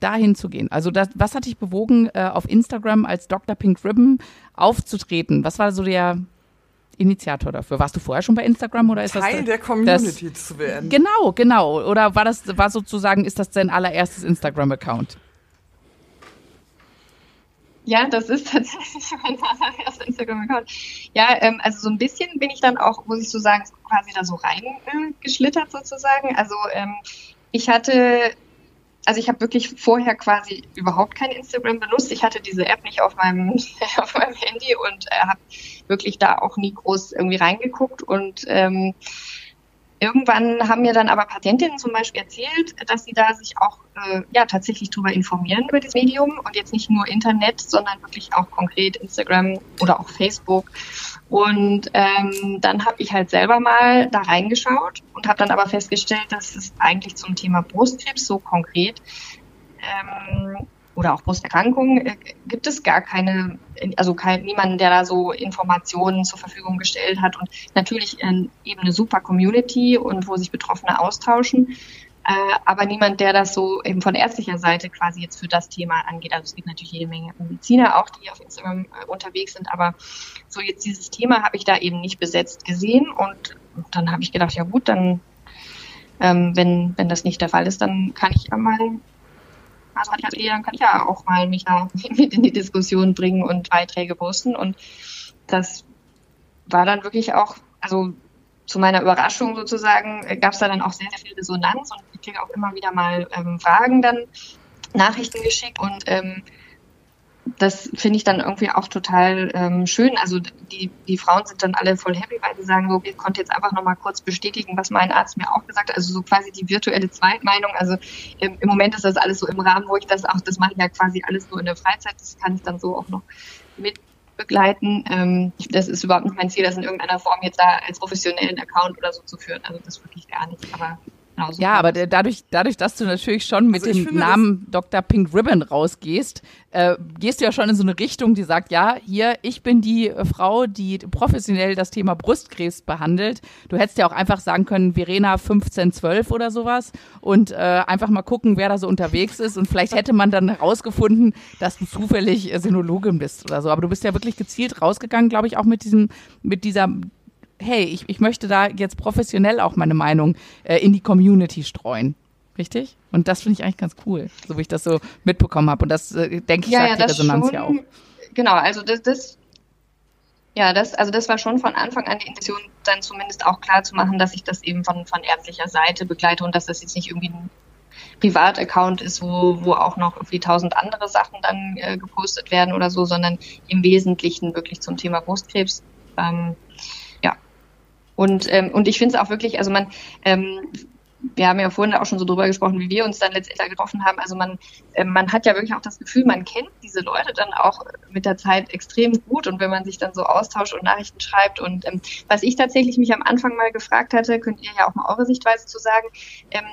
dahin zu gehen? Also das, was hat dich bewogen, äh, auf Instagram als Dr. Pink Ribbon aufzutreten? Was war so der Initiator dafür? Warst du vorher schon bei Instagram oder ist Teil das Teil der Community das, zu werden? Genau, genau. Oder war das war sozusagen ist das dein allererstes Instagram-Account? Ja, das ist tatsächlich mein allererster Instagram-Account. Ja, ähm, also so ein bisschen bin ich dann auch, muss ich so sagen, quasi da so reingeschlittert äh, sozusagen. Also ähm, ich hatte, also ich habe wirklich vorher quasi überhaupt kein Instagram benutzt. Ich hatte diese App nicht auf meinem, auf meinem Handy und äh, habe wirklich da auch nie groß irgendwie reingeguckt und ähm, Irgendwann haben mir dann aber Patientinnen zum Beispiel erzählt, dass sie da sich auch äh, ja tatsächlich drüber informieren über das Medium und jetzt nicht nur Internet, sondern wirklich auch konkret Instagram oder auch Facebook. Und ähm, dann habe ich halt selber mal da reingeschaut und habe dann aber festgestellt, dass es eigentlich zum Thema Brustkrebs so konkret ähm, oder auch Brusterkrankungen äh, gibt es gar keine, also kein, niemanden, der da so Informationen zur Verfügung gestellt hat und natürlich äh, eben eine super Community und wo sich Betroffene austauschen, äh, aber niemand, der das so eben von ärztlicher Seite quasi jetzt für das Thema angeht. Also es gibt natürlich jede Menge Mediziner auch, die auf Instagram äh, unterwegs sind, aber so jetzt dieses Thema habe ich da eben nicht besetzt gesehen und dann habe ich gedacht, ja gut, dann ähm, wenn, wenn das nicht der Fall ist, dann kann ich ja mal Also hatte ich also, dann kann ich ja auch mal mich da mit in die Diskussion bringen und Beiträge posten. Und das war dann wirklich auch, also zu meiner Überraschung sozusagen, äh, gab es da dann auch sehr, sehr viel Resonanz und ich kriege auch immer wieder mal ähm, Fragen dann, Nachrichten geschickt und ähm, das finde ich dann irgendwie auch total ähm, schön. Also die, die Frauen sind dann alle voll happy, weil sie sagen, so, ich konnte jetzt einfach nochmal kurz bestätigen, was mein Arzt mir auch gesagt hat. Also so quasi die virtuelle Zweitmeinung. Also im, im Moment ist das alles so im Rahmen, wo ich das auch, das mache ich ja quasi alles nur in der Freizeit. Das kann ich dann so auch noch mit begleiten. Ähm, das ist überhaupt nicht mein Ziel, das in irgendeiner Form jetzt da als professionellen Account oder so zu führen. Also das wirklich gar nicht. Aber Genau, ja, aber dadurch, dadurch, dass du natürlich schon mit also dem Namen Dr. Pink Ribbon rausgehst, äh, gehst du ja schon in so eine Richtung, die sagt, ja, hier, ich bin die äh, Frau, die professionell das Thema Brustkrebs behandelt. Du hättest ja auch einfach sagen können, Verena 1512 oder sowas und äh, einfach mal gucken, wer da so unterwegs ist und vielleicht hätte man dann herausgefunden, dass du zufällig Sinologin bist oder so. Aber du bist ja wirklich gezielt rausgegangen, glaube ich, auch mit diesem, mit dieser hey, ich, ich möchte da jetzt professionell auch meine Meinung äh, in die Community streuen. Richtig? Und das finde ich eigentlich ganz cool, so wie ich das so mitbekommen habe. Und das äh, denke ich, ja, sagt ja, die Resonanz schon, ja auch. Genau, also das, das ja, das, also das war schon von Anfang an die Intention, dann zumindest auch klar zu machen, dass ich das eben von, von ärztlicher Seite begleite und dass das jetzt nicht irgendwie ein Privataccount ist, wo, wo auch noch irgendwie tausend andere Sachen dann äh, gepostet werden oder so, sondern im Wesentlichen wirklich zum Thema Brustkrebs. Ähm, und, ähm, und ich finde es auch wirklich, also man, ähm, wir haben ja vorhin auch schon so drüber gesprochen, wie wir uns dann letztendlich getroffen haben. Also man, äh, man hat ja wirklich auch das Gefühl, man kennt diese Leute dann auch mit der Zeit extrem gut und wenn man sich dann so austauscht und Nachrichten schreibt. Und ähm, was ich tatsächlich mich am Anfang mal gefragt hatte, könnt ihr ja auch mal eure Sichtweise zu sagen, ähm,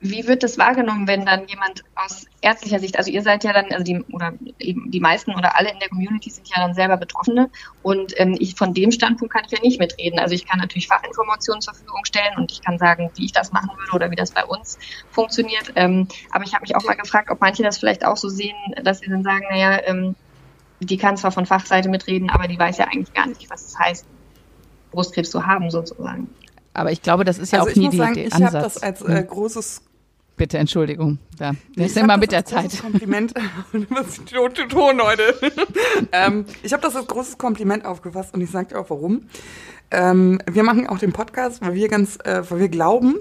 wie wird das wahrgenommen, wenn dann jemand aus ärztlicher Sicht, also ihr seid ja dann, also die, oder eben die meisten oder alle in der Community sind ja dann selber Betroffene und ähm, ich von dem Standpunkt kann ich ja nicht mitreden. Also ich kann natürlich Fachinformationen zur Verfügung stellen und ich kann sagen, wie ich das machen würde oder wie das bei uns funktioniert. Ähm, aber ich habe mich auch mal gefragt, ob manche das vielleicht auch so sehen, dass sie dann sagen, naja, ähm, die kann zwar von Fachseite mitreden, aber die weiß ja eigentlich gar nicht, was es heißt, Brustkrebs zu haben sozusagen. Aber ich glaube, das ist ja also auch nie die, sagen, Ansatz. Ich habe das als äh, hm. großes Bitte, Entschuldigung. Da. Das ist immer mit der Zeit. Kompliment. Ton, Leute. ähm, ich habe das als großes Kompliment aufgefasst und ich sage dir auch warum. Ähm, wir machen auch den Podcast, weil wir ganz, äh, weil wir glauben,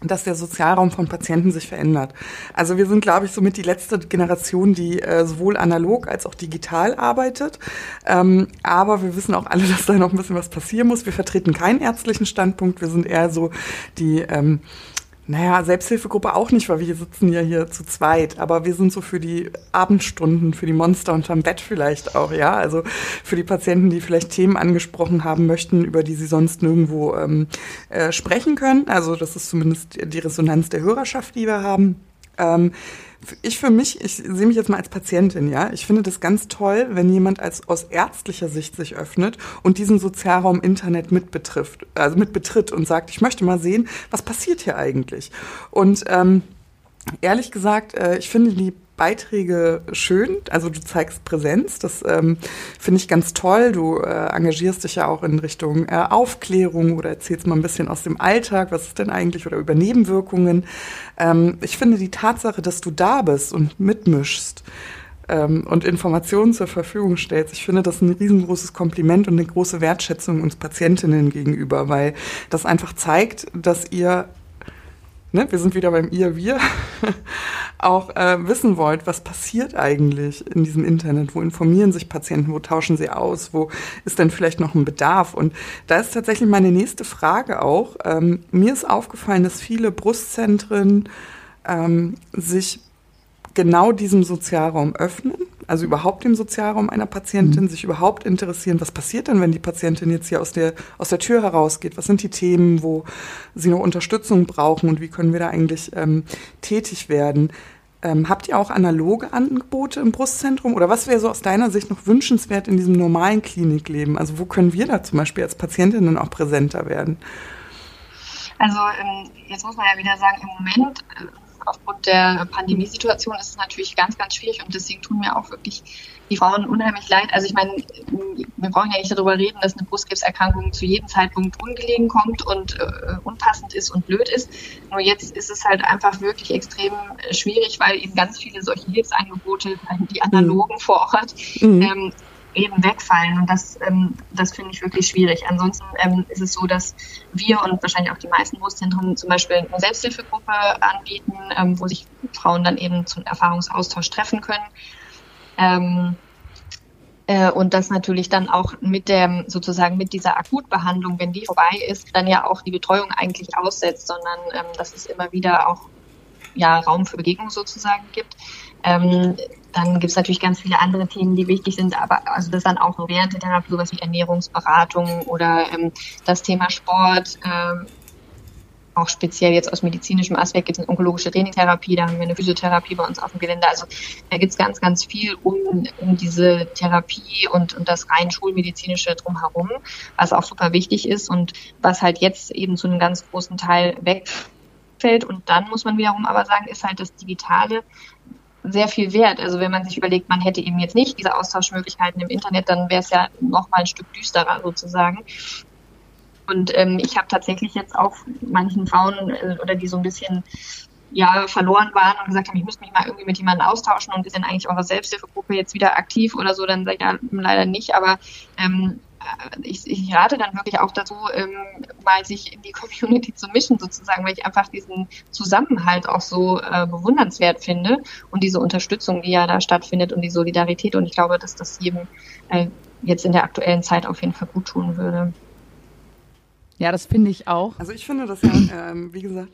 dass der Sozialraum von Patienten sich verändert. Also wir sind, glaube ich, somit die letzte Generation, die äh, sowohl analog als auch digital arbeitet. Ähm, aber wir wissen auch alle, dass da noch ein bisschen was passieren muss. Wir vertreten keinen ärztlichen Standpunkt. Wir sind eher so die ähm, naja, Selbsthilfegruppe auch nicht, weil wir sitzen ja hier zu zweit. Aber wir sind so für die Abendstunden, für die Monster unterm Bett vielleicht auch, ja. Also für die Patienten, die vielleicht Themen angesprochen haben möchten, über die sie sonst nirgendwo ähm, äh, sprechen können. Also das ist zumindest die Resonanz der Hörerschaft, die wir haben. Ähm, ich für mich, ich sehe mich jetzt mal als Patientin, ja. Ich finde das ganz toll, wenn jemand als aus ärztlicher Sicht sich öffnet und diesen Sozialraum Internet mit betrifft, also mit betritt und sagt, ich möchte mal sehen, was passiert hier eigentlich. Und ähm, ehrlich gesagt, äh, ich finde die Beiträge schön. Also du zeigst Präsenz, das ähm, finde ich ganz toll. Du äh, engagierst dich ja auch in Richtung äh, Aufklärung oder erzählst mal ein bisschen aus dem Alltag, was ist denn eigentlich oder über Nebenwirkungen. Ähm, ich finde die Tatsache, dass du da bist und mitmischst, ähm, und Informationen zur Verfügung stellst. Ich finde das ein riesengroßes Kompliment und eine große Wertschätzung uns Patientinnen gegenüber, weil das einfach zeigt, dass ihr ne, wir sind wieder beim ihr, wir, auch äh, wissen wollt, was passiert eigentlich in diesem Internet, wo informieren sich Patienten, wo tauschen sie aus, wo ist denn vielleicht noch ein Bedarf? Und da ist tatsächlich meine nächste Frage auch. Ähm, mir ist aufgefallen, dass viele Brustzentren ähm, sich genau diesem Sozialraum öffnen also überhaupt dem Sozialraum einer Patientin, mhm. sich überhaupt interessieren, was passiert denn, wenn die Patientin jetzt hier aus der, aus der Tür herausgeht? Was sind die Themen, wo sie noch Unterstützung brauchen und wie können wir da eigentlich ähm, tätig werden? Ähm, habt ihr auch analoge Angebote im Brustzentrum oder was wäre so aus deiner Sicht noch wünschenswert in diesem normalen Klinikleben? Also wo können wir da zum Beispiel als Patientinnen auch präsenter werden? Also ähm, jetzt muss man ja wieder sagen, im Moment äh, aufgrund der Pandemiesituation ist es natürlich ganz, ganz schwierig und deswegen tun mir auch wirklich die Frauen unheimlich leid. Also ich meine, wir brauchen ja nicht darüber reden, dass eine Brustkrebserkrankung zu jedem Zeitpunkt ungelegen kommt und äh, unpassend ist und blöd ist. Nur jetzt ist es halt einfach wirklich extrem schwierig, weil eben ganz viele solche Hilfsangebote, die analogen mhm. vor Ort, mhm. ähm, eben wegfallen. Und das, ähm, das finde ich wirklich schwierig. Ansonsten ähm, ist es so, dass wir und wahrscheinlich auch die meisten Brustzentren zum Beispiel eine Selbsthilfegruppe anbieten, ähm, wo sich Frauen dann eben zum Erfahrungsaustausch treffen können. Ähm, äh, und das natürlich dann auch mit der sozusagen mit dieser Akutbehandlung, wenn die vorbei ist, dann ja auch die Betreuung eigentlich aussetzt, sondern ähm, dass es immer wieder auch ja, Raum für Begegnung sozusagen gibt. Ähm, dann gibt es natürlich ganz viele andere Themen, die wichtig sind, aber also das dann auch während der Therapie sowas wie Ernährungsberatung oder ähm, das Thema Sport, ähm, auch speziell jetzt aus medizinischem Aspekt gibt es eine onkologische Trainingstherapie, da haben wir eine Physiotherapie bei uns auf dem Gelände. Also da gibt es ganz, ganz viel um, um diese Therapie und, und das rein schulmedizinische drumherum, was auch super wichtig ist und was halt jetzt eben zu einem ganz großen Teil wegfällt. Und dann muss man wiederum aber sagen, ist halt das Digitale sehr viel wert. Also wenn man sich überlegt, man hätte eben jetzt nicht diese Austauschmöglichkeiten im Internet, dann wäre es ja noch mal ein Stück düsterer sozusagen. Und ähm, ich habe tatsächlich jetzt auch manchen Frauen äh, oder die so ein bisschen ja verloren waren und gesagt haben, ich müsste mich mal irgendwie mit jemandem austauschen und ist denn eigentlich eure Selbsthilfegruppe jetzt wieder aktiv oder so, dann sage ich ja leider nicht, aber ähm, äh, ich, ich rate dann wirklich auch dazu, ähm, mal sich in die Community zu mischen sozusagen, weil ich einfach diesen Zusammenhalt auch so äh, bewundernswert finde und diese Unterstützung, die ja da stattfindet und die Solidarität und ich glaube, dass das jedem äh, jetzt in der aktuellen Zeit auf jeden Fall gut tun würde. Ja, das finde ich auch. Also ich finde das ja, ähm, wie gesagt.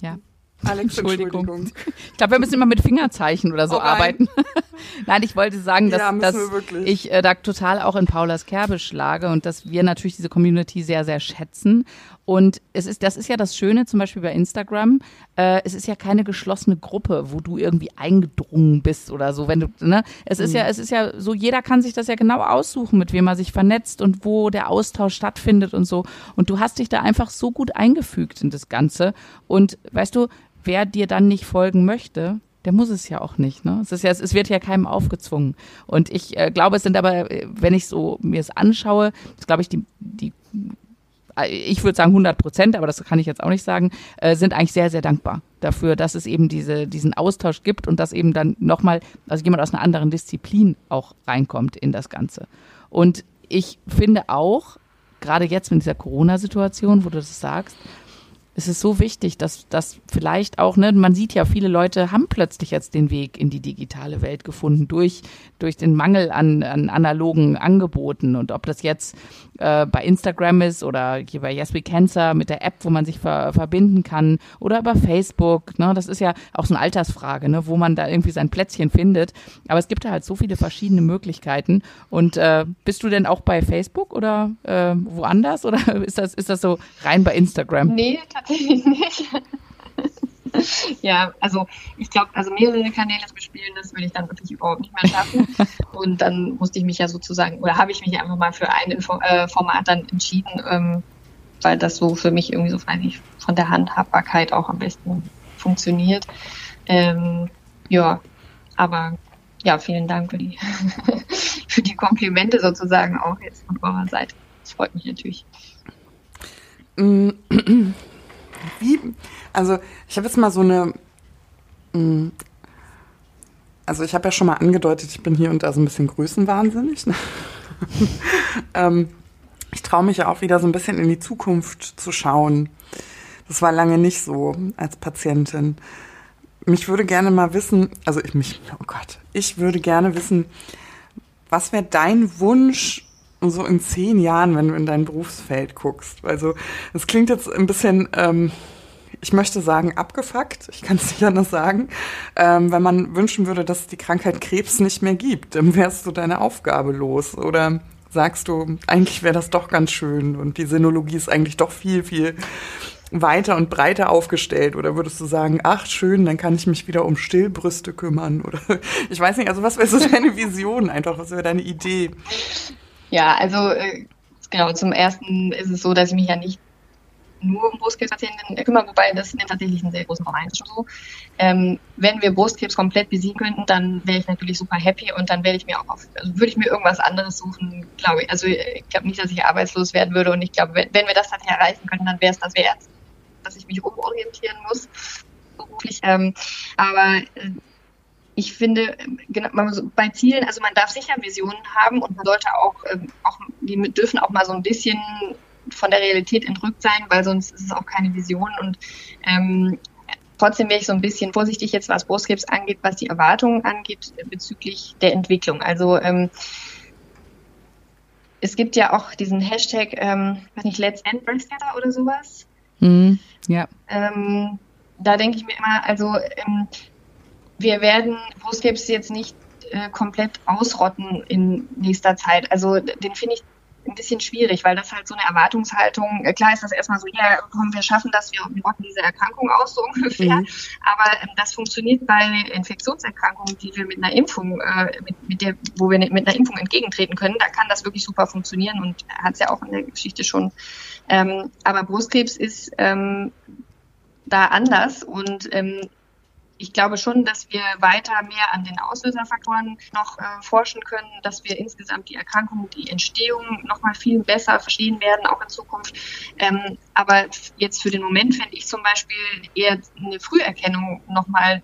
Ja. Alex, Entschuldigung. Entschuldigung. Ich glaube, wir müssen immer mit Fingerzeichen oder so oh arbeiten. Nein, ich wollte sagen, dass, ja, dass ich äh, da total auch in Paulas Kerbe schlage und dass wir natürlich diese Community sehr, sehr schätzen. Und es ist, das ist ja das Schöne, zum Beispiel bei Instagram. Äh, es ist ja keine geschlossene Gruppe, wo du irgendwie eingedrungen bist oder so. Wenn du, ne? Es ist mhm. ja, es ist ja so, jeder kann sich das ja genau aussuchen, mit wem er sich vernetzt und wo der Austausch stattfindet und so. Und du hast dich da einfach so gut eingefügt in das Ganze. Und weißt du, wer dir dann nicht folgen möchte, der muss es ja auch nicht. Ne? Es, ist ja, es wird ja keinem aufgezwungen. Und ich äh, glaube, es sind aber, äh, wenn ich so mir es anschaue, ist, glaube ich, die, die äh, ich würde sagen 100 Prozent, aber das kann ich jetzt auch nicht sagen, äh, sind eigentlich sehr, sehr dankbar dafür, dass es eben diese, diesen Austausch gibt und dass eben dann nochmal, also jemand aus einer anderen Disziplin auch reinkommt in das Ganze. Und ich finde auch, gerade jetzt mit dieser Corona-Situation, wo du das sagst, es ist so wichtig, dass das vielleicht auch, ne, man sieht ja, viele Leute haben plötzlich jetzt den Weg in die digitale Welt gefunden durch, durch den Mangel an, an analogen Angeboten. Und ob das jetzt äh, bei Instagram ist oder hier bei Yes We Cancer mit der App, wo man sich ver verbinden kann oder über Facebook, ne, das ist ja auch so eine Altersfrage, ne, wo man da irgendwie sein Plätzchen findet. Aber es gibt da halt so viele verschiedene Möglichkeiten. Und äh, bist du denn auch bei Facebook oder äh, woanders oder ist das, ist das so rein bei Instagram? Nee, tatsächlich tatsächlich nicht. ja, also ich glaube, also mehrere Kanäle zu bespielen, das würde ich dann wirklich überhaupt nicht mehr schaffen. Und dann musste ich mich ja sozusagen, oder habe ich mich einfach mal für ein Info äh, Format dann entschieden, ähm, weil das so für mich irgendwie so freilich von der Handhabbarkeit auch am besten funktioniert. Ähm, ja, aber ja, vielen Dank für die, für die Komplimente sozusagen auch jetzt von eurer Seite. Das freut mich natürlich. Wie, also ich habe jetzt mal so eine, mm, also ich habe ja schon mal angedeutet, ich bin hier und da so ein bisschen größenwahnsinnig. Ne? ähm, ich traue mich ja auch wieder so ein bisschen in die Zukunft zu schauen. Das war lange nicht so als Patientin. Mich würde gerne mal wissen, also ich mich, oh Gott, ich würde gerne wissen, was wäre dein Wunsch so in zehn Jahren, wenn du in dein Berufsfeld guckst? Also es klingt jetzt ein bisschen, ähm, ich möchte sagen, abgefuckt, ich kann es nicht anders sagen, ähm, wenn man wünschen würde, dass es die Krankheit Krebs nicht mehr gibt, dann wärst du deine Aufgabe los. Oder sagst du, eigentlich wäre das doch ganz schön und die Sinologie ist eigentlich doch viel, viel weiter und breiter aufgestellt? Oder würdest du sagen, ach schön, dann kann ich mich wieder um Stillbrüste kümmern? Oder ich weiß nicht, also was wäre so deine Vision einfach, was wäre deine Idee? Ja, also äh, genau, zum ersten ist es so, dass ich mich ja nicht nur um Brustkrebspatientinnen kümmern, wobei das in tatsächlich ein sehr großen ist schon so. Ähm, wenn wir Brustkrebs komplett besiegen könnten, dann wäre ich natürlich super happy und dann werde ich mir auch auf, also würde ich mir irgendwas anderes suchen, glaube ich. Also ich glaube nicht, dass ich arbeitslos werden würde und ich glaube, wenn, wenn wir das dann erreichen können, dann wäre es das wert, dass ich mich umorientieren muss beruflich. Ähm, aber äh, ich finde, genau, bei Zielen, also man darf sicher Visionen haben und man sollte auch, ähm, auch, die dürfen auch mal so ein bisschen von der Realität entrückt sein, weil sonst ist es auch keine Vision und ähm, Trotzdem wäre ich so ein bisschen vorsichtig jetzt, was Brustkrebs angeht, was die Erwartungen angeht bezüglich der Entwicklung. Also ähm, es gibt ja auch diesen Hashtag, ähm, weiß nicht, Let's End Breast Cancer oder sowas. Mhm, ja. Ähm, da denke ich mir immer, also ähm, wir werden Brustkrebs jetzt nicht äh, komplett ausrotten in nächster Zeit. Also den finde ich ein bisschen schwierig, weil das halt so eine Erwartungshaltung, äh, klar ist das erstmal so, ja, komm, wir schaffen das, wir, rotten diese Erkrankung aus, so ungefähr. Mhm. Aber ähm, das funktioniert bei Infektionserkrankungen, die wir mit einer Impfung, äh, mit, mit der, wo wir mit einer Impfung entgegentreten können, da kann das wirklich super funktionieren und hat es ja auch in der Geschichte schon. Ähm, aber Brustkrebs ist ähm, da anders und ähm, ich glaube schon, dass wir weiter mehr an den Auslöserfaktoren noch äh, forschen können, dass wir insgesamt die Erkrankung, die Entstehung noch mal viel besser verstehen werden, auch in Zukunft. Ähm, aber jetzt für den Moment fände ich zum Beispiel eher eine Früherkennung noch mal,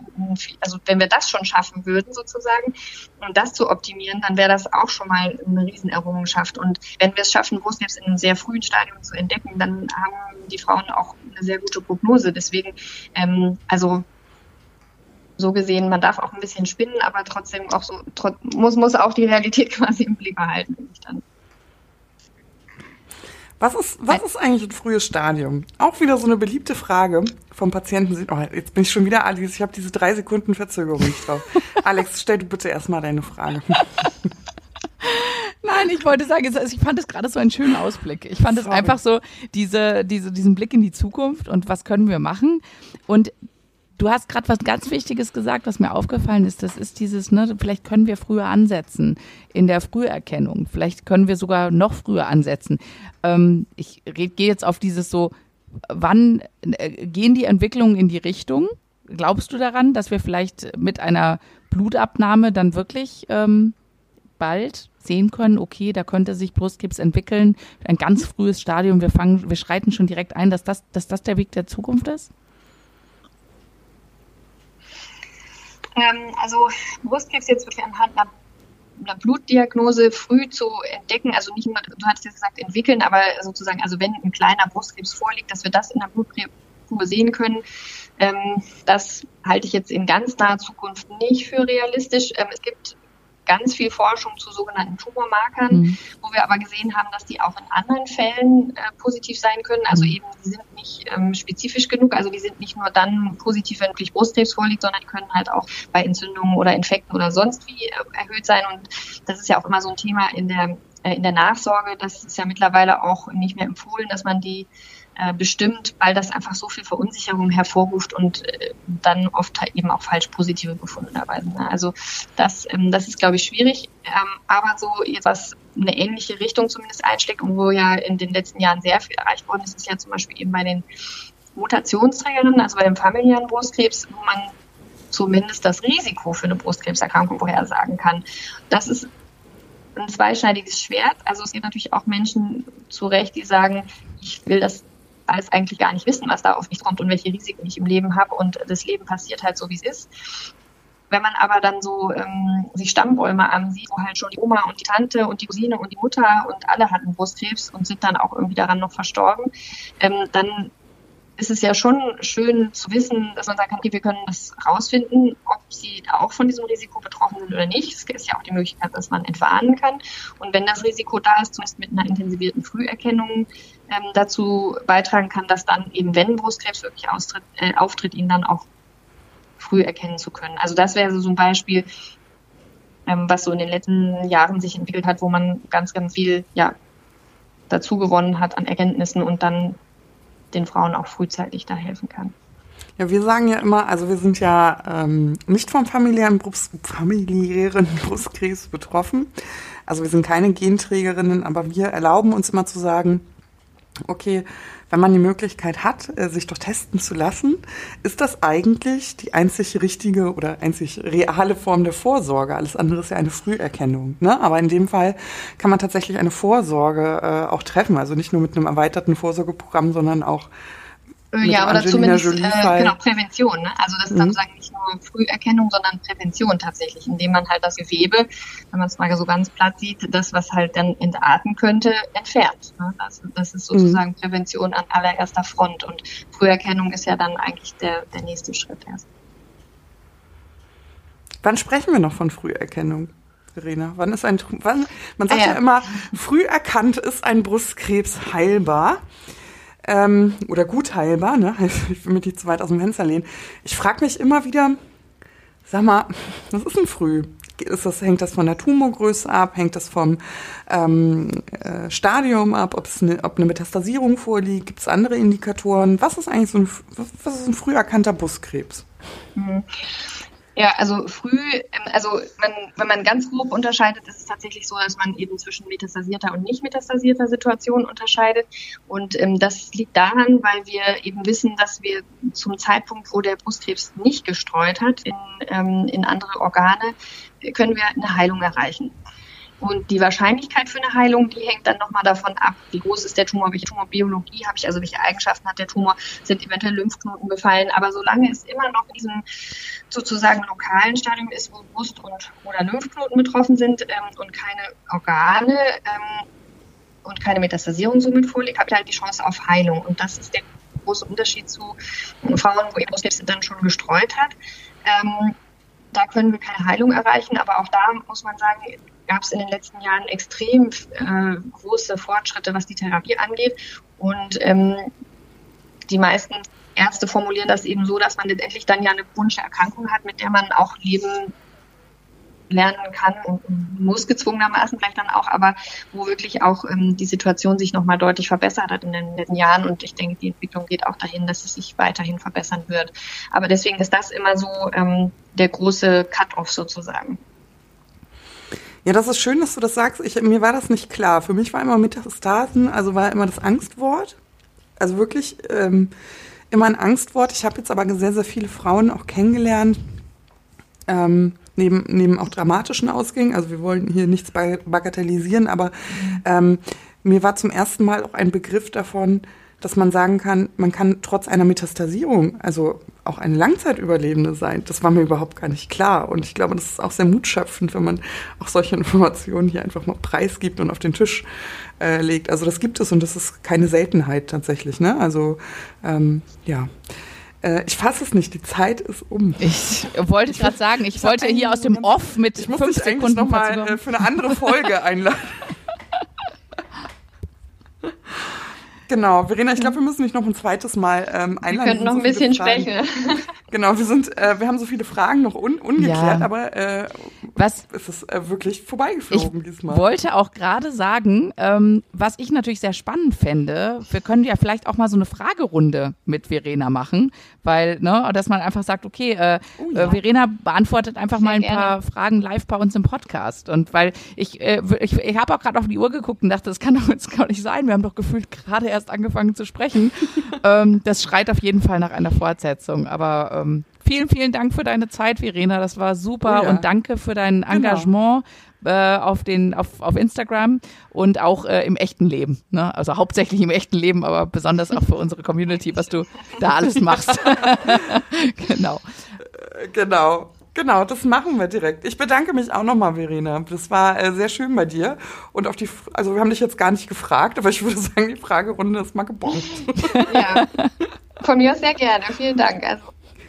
also wenn wir das schon schaffen würden sozusagen, und das zu optimieren, dann wäre das auch schon mal eine Riesenerrungenschaft. Und wenn wir es schaffen, Brustkrebs in einem sehr frühen Stadium zu entdecken, dann haben die Frauen auch eine sehr gute Prognose. Deswegen, ähm, also so gesehen, man darf auch ein bisschen spinnen, aber trotzdem auch so, trot, muss, muss auch die Realität quasi im Blick behalten. Dann. Was ist, was ist eigentlich ein frühes Stadium? Auch wieder so eine beliebte Frage vom Patienten. Oh, jetzt bin ich schon wieder Alice. Ich habe diese drei Sekunden Verzögerung nicht drauf. Alex, stell du bitte erstmal deine Frage. Nein, ich wollte sagen, ich fand es gerade so einen schönen Ausblick. Ich fand es einfach so, diese, diese, diesen Blick in die Zukunft und was können wir machen. Und Du hast gerade was ganz Wichtiges gesagt, was mir aufgefallen ist. Das ist dieses, ne, vielleicht können wir früher ansetzen in der Früherkennung. Vielleicht können wir sogar noch früher ansetzen. Ähm, ich gehe jetzt auf dieses so, wann äh, gehen die Entwicklungen in die Richtung? Glaubst du daran, dass wir vielleicht mit einer Blutabnahme dann wirklich ähm, bald sehen können, okay, da könnte sich Brustkrebs entwickeln, ein ganz frühes Stadium, wir fangen, wir schreiten schon direkt ein, dass das, dass das der Weg der Zukunft ist? Ähm, also Brustkrebs jetzt wirklich anhand einer, einer, Blutdiagnose früh zu entdecken, also nicht nur, du hattest jetzt gesagt, entwickeln, aber sozusagen, also wenn ein kleiner Brustkrebs vorliegt, dass wir das in der Blutprobe sehen können, ähm, das halte ich jetzt in ganz naher Zukunft nicht für realistisch. Ähm, es gibt ganz viel Forschung zu sogenannten Tumormarkern, mhm. wo wir aber gesehen haben, dass die auch in anderen Fällen äh, positiv sein können. Also mhm. eben, die sind nicht ähm, spezifisch genug. Also die sind nicht nur dann positiv, wenn wirklich Brustkrebs vorliegt, sondern können halt auch bei Entzündungen oder Infekten oder sonst wie äh, erhöht sein. Und das ist ja auch immer so ein Thema in der, äh, in der Nachsorge. Das ist ja mittlerweile auch nicht mehr empfohlen, dass man die äh, bestimmt, weil das einfach so viel Verunsicherung hervorruft und äh, dann oft halt eben auch falsch positive Befunde dabei sind. Ne? Also das, ähm, das ist, glaube ich, schwierig. Ähm, aber so was eine ähnliche Richtung zumindest einschlägt und wo ja in den letzten Jahren sehr viel erreicht worden ist, ist ja zum Beispiel eben bei den Mutationsträgerinnen, also bei dem familiären Brustkrebs, wo man zumindest das Risiko für eine Brustkrebserkrankung vorhersagen kann. Das ist ein zweischneidiges Schwert. Also es gibt natürlich auch Menschen zu Recht, die sagen, ich will das alles eigentlich gar nicht wissen, was da auf mich kommt und welche Risiken ich im Leben habe und das Leben passiert halt so, wie es ist. Wenn man aber dann so ähm, sich Stammbäume ansieht, wo halt schon die Oma und die Tante und die Cousine und die Mutter und alle hatten Brustkrebs und sind dann auch irgendwie daran noch verstorben, ähm, dann ist es ja schon schön zu wissen, dass man sagen kann, okay, wir können das rausfinden, ob sie auch von diesem Risiko betroffen sind oder nicht. Es ist ja auch die Möglichkeit, dass man entwarnen kann. Und wenn das Risiko da ist, zumindest mit einer intensivierten Früherkennung ähm, dazu beitragen kann, dass dann eben, wenn Brustkrebs wirklich austritt, äh, auftritt, ihn dann auch früh erkennen zu können. Also das wäre so ein Beispiel, ähm, was so in den letzten Jahren sich entwickelt hat, wo man ganz, ganz viel ja, dazu gewonnen hat an Erkenntnissen und dann den Frauen auch frühzeitig da helfen kann. Ja, wir sagen ja immer, also wir sind ja ähm, nicht vom familiären, Brust, familiären Brustkrebs betroffen. Also wir sind keine Genträgerinnen, aber wir erlauben uns immer zu sagen, okay, wenn man die Möglichkeit hat, äh, sich doch testen zu lassen, ist das eigentlich die einzig richtige oder einzig reale Form der Vorsorge. Alles andere ist ja eine Früherkennung. Ne? Aber in dem Fall kann man tatsächlich eine Vorsorge äh, auch treffen. Also nicht nur mit einem erweiterten Vorsorgeprogramm, sondern auch ja, oder Angelina zumindest äh, genau, Prävention. Ne? Also das ist dann mhm. sagen nicht nur Früherkennung, sondern Prävention tatsächlich, indem man halt das Gewebe, wenn man es mal so ganz platt sieht, das, was halt dann entarten könnte, entfernt. Ne? Das, das ist sozusagen mhm. Prävention an allererster Front und Früherkennung ist ja dann eigentlich der, der nächste Schritt erst. Wann sprechen wir noch von Früherkennung? Verena? Wann ist ein, wann, man sagt ah, ja. ja immer, früh erkannt ist ein Brustkrebs heilbar ähm, oder gut heilbar, ne? ich will mich nicht zu weit aus dem Fenster lehnen. Ich frage mich immer wieder, sag mal, was ist denn früh? Ist das, hängt das von der Tumorgröße ab? Hängt das vom ähm, äh, Stadium ab? Eine, ob eine Metastasierung vorliegt? Gibt es andere Indikatoren? Was ist eigentlich so ein, was ist ein früh erkannter Buskrebs? Ja, also früh, ähm, also man, wenn man ganz grob unterscheidet, ist es tatsächlich so, dass man eben zwischen metastasierter und nicht metastasierter Situation unterscheidet. Und ähm, das liegt daran, weil wir eben wissen, dass wir zum Zeitpunkt, wo der Brustkrebs nicht gestreut hat in, ähm, in andere Organe, können wir eine Heilung erreichen. Und die Wahrscheinlichkeit für eine Heilung, die hängt dann nochmal davon ab, wie groß ist der Tumor, welche Tumorbiologie habe ich, also welche Eigenschaften hat der Tumor, sind eventuell Lymphknoten befallen. Aber solange es immer noch in diesem sozusagen lokalen Stadium ist, wo Brust und oder Lymphknoten betroffen sind ähm, und keine Organe ähm, und keine Metastasierung somit vorliegt, habe ich halt die Chance auf Heilung. Und das ist der große Unterschied zu Frauen, wo ihr Brustkrebs dann schon gestreut hat. Ähm, da können wir keine Heilung erreichen, aber auch da muss man sagen, gab es in den letzten Jahren extrem äh, große Fortschritte, was die Therapie angeht. Und ähm, die meisten Ärzte formulieren das eben so, dass man letztendlich dann ja eine chronische Erkrankung hat, mit der man auch leben lernen kann und muss gezwungenermaßen vielleicht dann auch, aber wo wirklich auch ähm, die Situation sich nochmal deutlich verbessert hat in den letzten Jahren und ich denke, die Entwicklung geht auch dahin, dass es sich weiterhin verbessern wird. Aber deswegen ist das immer so ähm, der große Cut-off sozusagen. Ja, das ist schön, dass du das sagst. Ich, mir war das nicht klar. Für mich war immer Metastasen, also war immer das Angstwort. Also wirklich ähm, immer ein Angstwort. Ich habe jetzt aber sehr, sehr viele Frauen auch kennengelernt, ähm, neben, neben auch dramatischen Ausgängen. Also wir wollen hier nichts bagatellisieren, aber ähm, mir war zum ersten Mal auch ein Begriff davon, dass man sagen kann, man kann trotz einer Metastasierung, also auch eine Langzeitüberlebende sein. Das war mir überhaupt gar nicht klar. Und ich glaube, das ist auch sehr mutschöpfend, wenn man auch solche Informationen hier einfach mal preisgibt und auf den Tisch äh, legt. Also das gibt es und das ist keine Seltenheit tatsächlich. Ne? Also ähm, ja. Äh, ich fasse es nicht, die Zeit ist um. Ich wollte gerade sagen, ich, ich wollte hier aus dem Off mit ich muss fünf Sekunden noch mal äh, für eine andere Folge einladen. Genau, Verena, ich glaube, wir müssen dich noch ein zweites Mal ähm, einladen. Wir könnten noch ein bisschen sprechen. Genau, wir sind, äh, wir haben so viele Fragen noch un ungeklärt, ja. aber äh, was ist es äh, wirklich vorbeigeflogen ich diesmal. Ich wollte auch gerade sagen, ähm, was ich natürlich sehr spannend fände, wir können ja vielleicht auch mal so eine Fragerunde mit Verena machen, weil, ne, dass man einfach sagt, okay, äh, oh, ja. äh, Verena beantwortet einfach sehr mal ein gerne. paar Fragen live bei uns im Podcast. Und weil ich, äh, ich, ich habe auch gerade auf die Uhr geguckt und dachte, das kann doch jetzt gar nicht sein. Wir haben doch gefühlt gerade erst angefangen zu sprechen. ähm, das schreit auf jeden Fall nach einer Fortsetzung. Aber ähm, vielen, vielen Dank für deine Zeit, Verena. Das war super. Oh ja. Und danke für dein genau. Engagement. Äh, auf den auf, auf Instagram und auch äh, im echten Leben. Ne? Also hauptsächlich im echten Leben, aber besonders auch für unsere Community, was du da alles machst. genau. Äh, genau. Genau, das machen wir direkt. Ich bedanke mich auch nochmal, Verena. Das war äh, sehr schön bei dir. Und auf die, also wir haben dich jetzt gar nicht gefragt, aber ich würde sagen, die Fragerunde ist mal gebongt. Ja, von mir aus sehr gerne. Vielen Dank. Also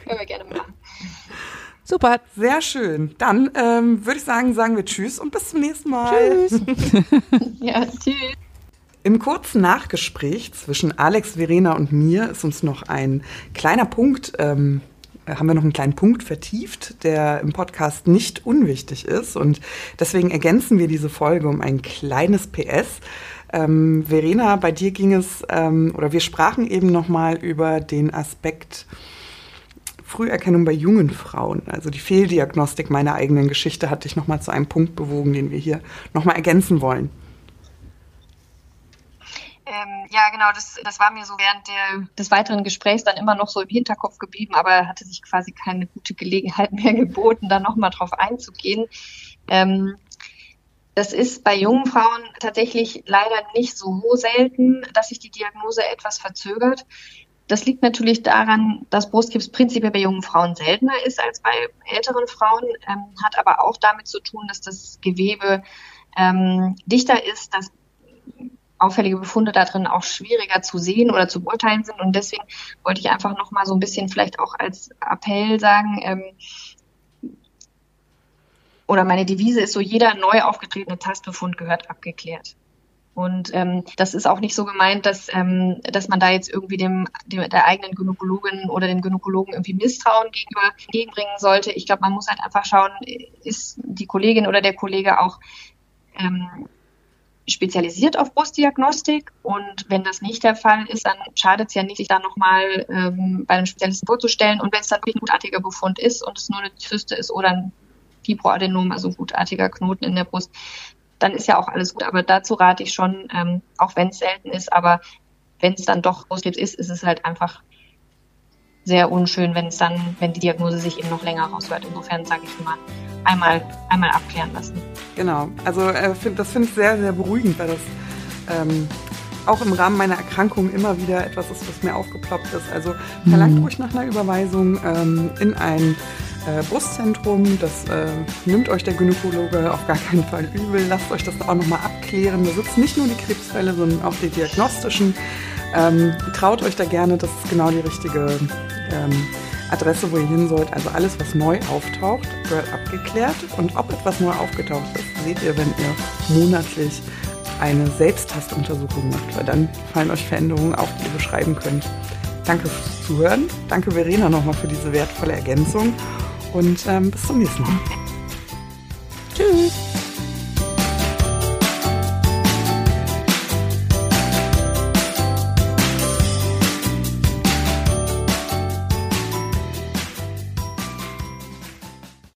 können wir gerne machen. Super, sehr schön. Dann ähm, würde ich sagen, sagen wir Tschüss und bis zum nächsten Mal. Tschüss. ja, tschüss. Im kurzen Nachgespräch zwischen Alex, Verena und mir ist uns noch ein kleiner Punkt, ähm, haben wir noch einen kleinen Punkt vertieft, der im Podcast nicht unwichtig ist. Und deswegen ergänzen wir diese Folge um ein kleines PS. Ähm, Verena, bei dir ging es, ähm, oder wir sprachen eben nochmal über den Aspekt, Früherkennung bei jungen Frauen, also die Fehldiagnostik meiner eigenen Geschichte, hat dich nochmal zu einem Punkt bewogen, den wir hier nochmal ergänzen wollen. Ähm, ja, genau, das, das war mir so während der, des weiteren Gesprächs dann immer noch so im Hinterkopf geblieben, aber hatte sich quasi keine gute Gelegenheit mehr geboten, da nochmal drauf einzugehen. Ähm, das ist bei jungen Frauen tatsächlich leider nicht so selten, dass sich die Diagnose etwas verzögert. Das liegt natürlich daran, dass Brustkrebs prinzipiell bei jungen Frauen seltener ist als bei älteren Frauen, ähm, hat aber auch damit zu tun, dass das Gewebe ähm, dichter ist, dass auffällige Befunde da drin auch schwieriger zu sehen oder zu beurteilen sind. Und deswegen wollte ich einfach noch mal so ein bisschen vielleicht auch als Appell sagen, ähm, oder meine Devise ist so, jeder neu aufgetretene Tastbefund gehört abgeklärt. Und ähm, das ist auch nicht so gemeint, dass, ähm, dass man da jetzt irgendwie dem, dem der eigenen Gynäkologin oder dem Gynäkologen irgendwie Misstrauen gegenüber entgegenbringen sollte. Ich glaube, man muss halt einfach schauen, ist die Kollegin oder der Kollege auch ähm, spezialisiert auf Brustdiagnostik und wenn das nicht der Fall ist, dann schadet es ja nicht, sich da nochmal ähm, bei einem Spezialisten vorzustellen und wenn es dann wirklich ein gutartiger Befund ist und es nur eine Zyste ist oder ein Fibroadenom, also ein gutartiger Knoten in der Brust, dann ist ja auch alles gut. Aber dazu rate ich schon, ähm, auch wenn es selten ist, aber wenn es dann doch Brustkrebs ist, ist es halt einfach sehr unschön, wenn es dann, wenn die Diagnose sich eben noch länger raushört. Insofern sage ich immer, einmal, einmal abklären lassen. Genau, also äh, find, das finde ich sehr, sehr beruhigend, weil das ähm, auch im Rahmen meiner Erkrankung immer wieder etwas ist, was mir aufgeploppt ist. Also verlangt mhm. ruhig nach einer Überweisung ähm, in ein äh, Brustzentrum. Das äh, nimmt euch der Gynäkologe auf gar keinen Fall übel. Lasst euch das auch nochmal abklären. Da sitzen nicht nur die Krebsfälle, sondern auch die diagnostischen. Ähm, traut euch da gerne, das ist genau die richtige ähm, Adresse, wo ihr hin sollt. Also alles, was neu auftaucht, wird abgeklärt. Und ob etwas neu aufgetaucht ist, seht ihr, wenn ihr monatlich eine Selbsttastuntersuchung macht, weil dann fallen euch Veränderungen auf, die ihr beschreiben könnt. Danke fürs Zuhören. Danke Verena nochmal für diese wertvolle Ergänzung und ähm, bis zum nächsten Mal. Tschüss.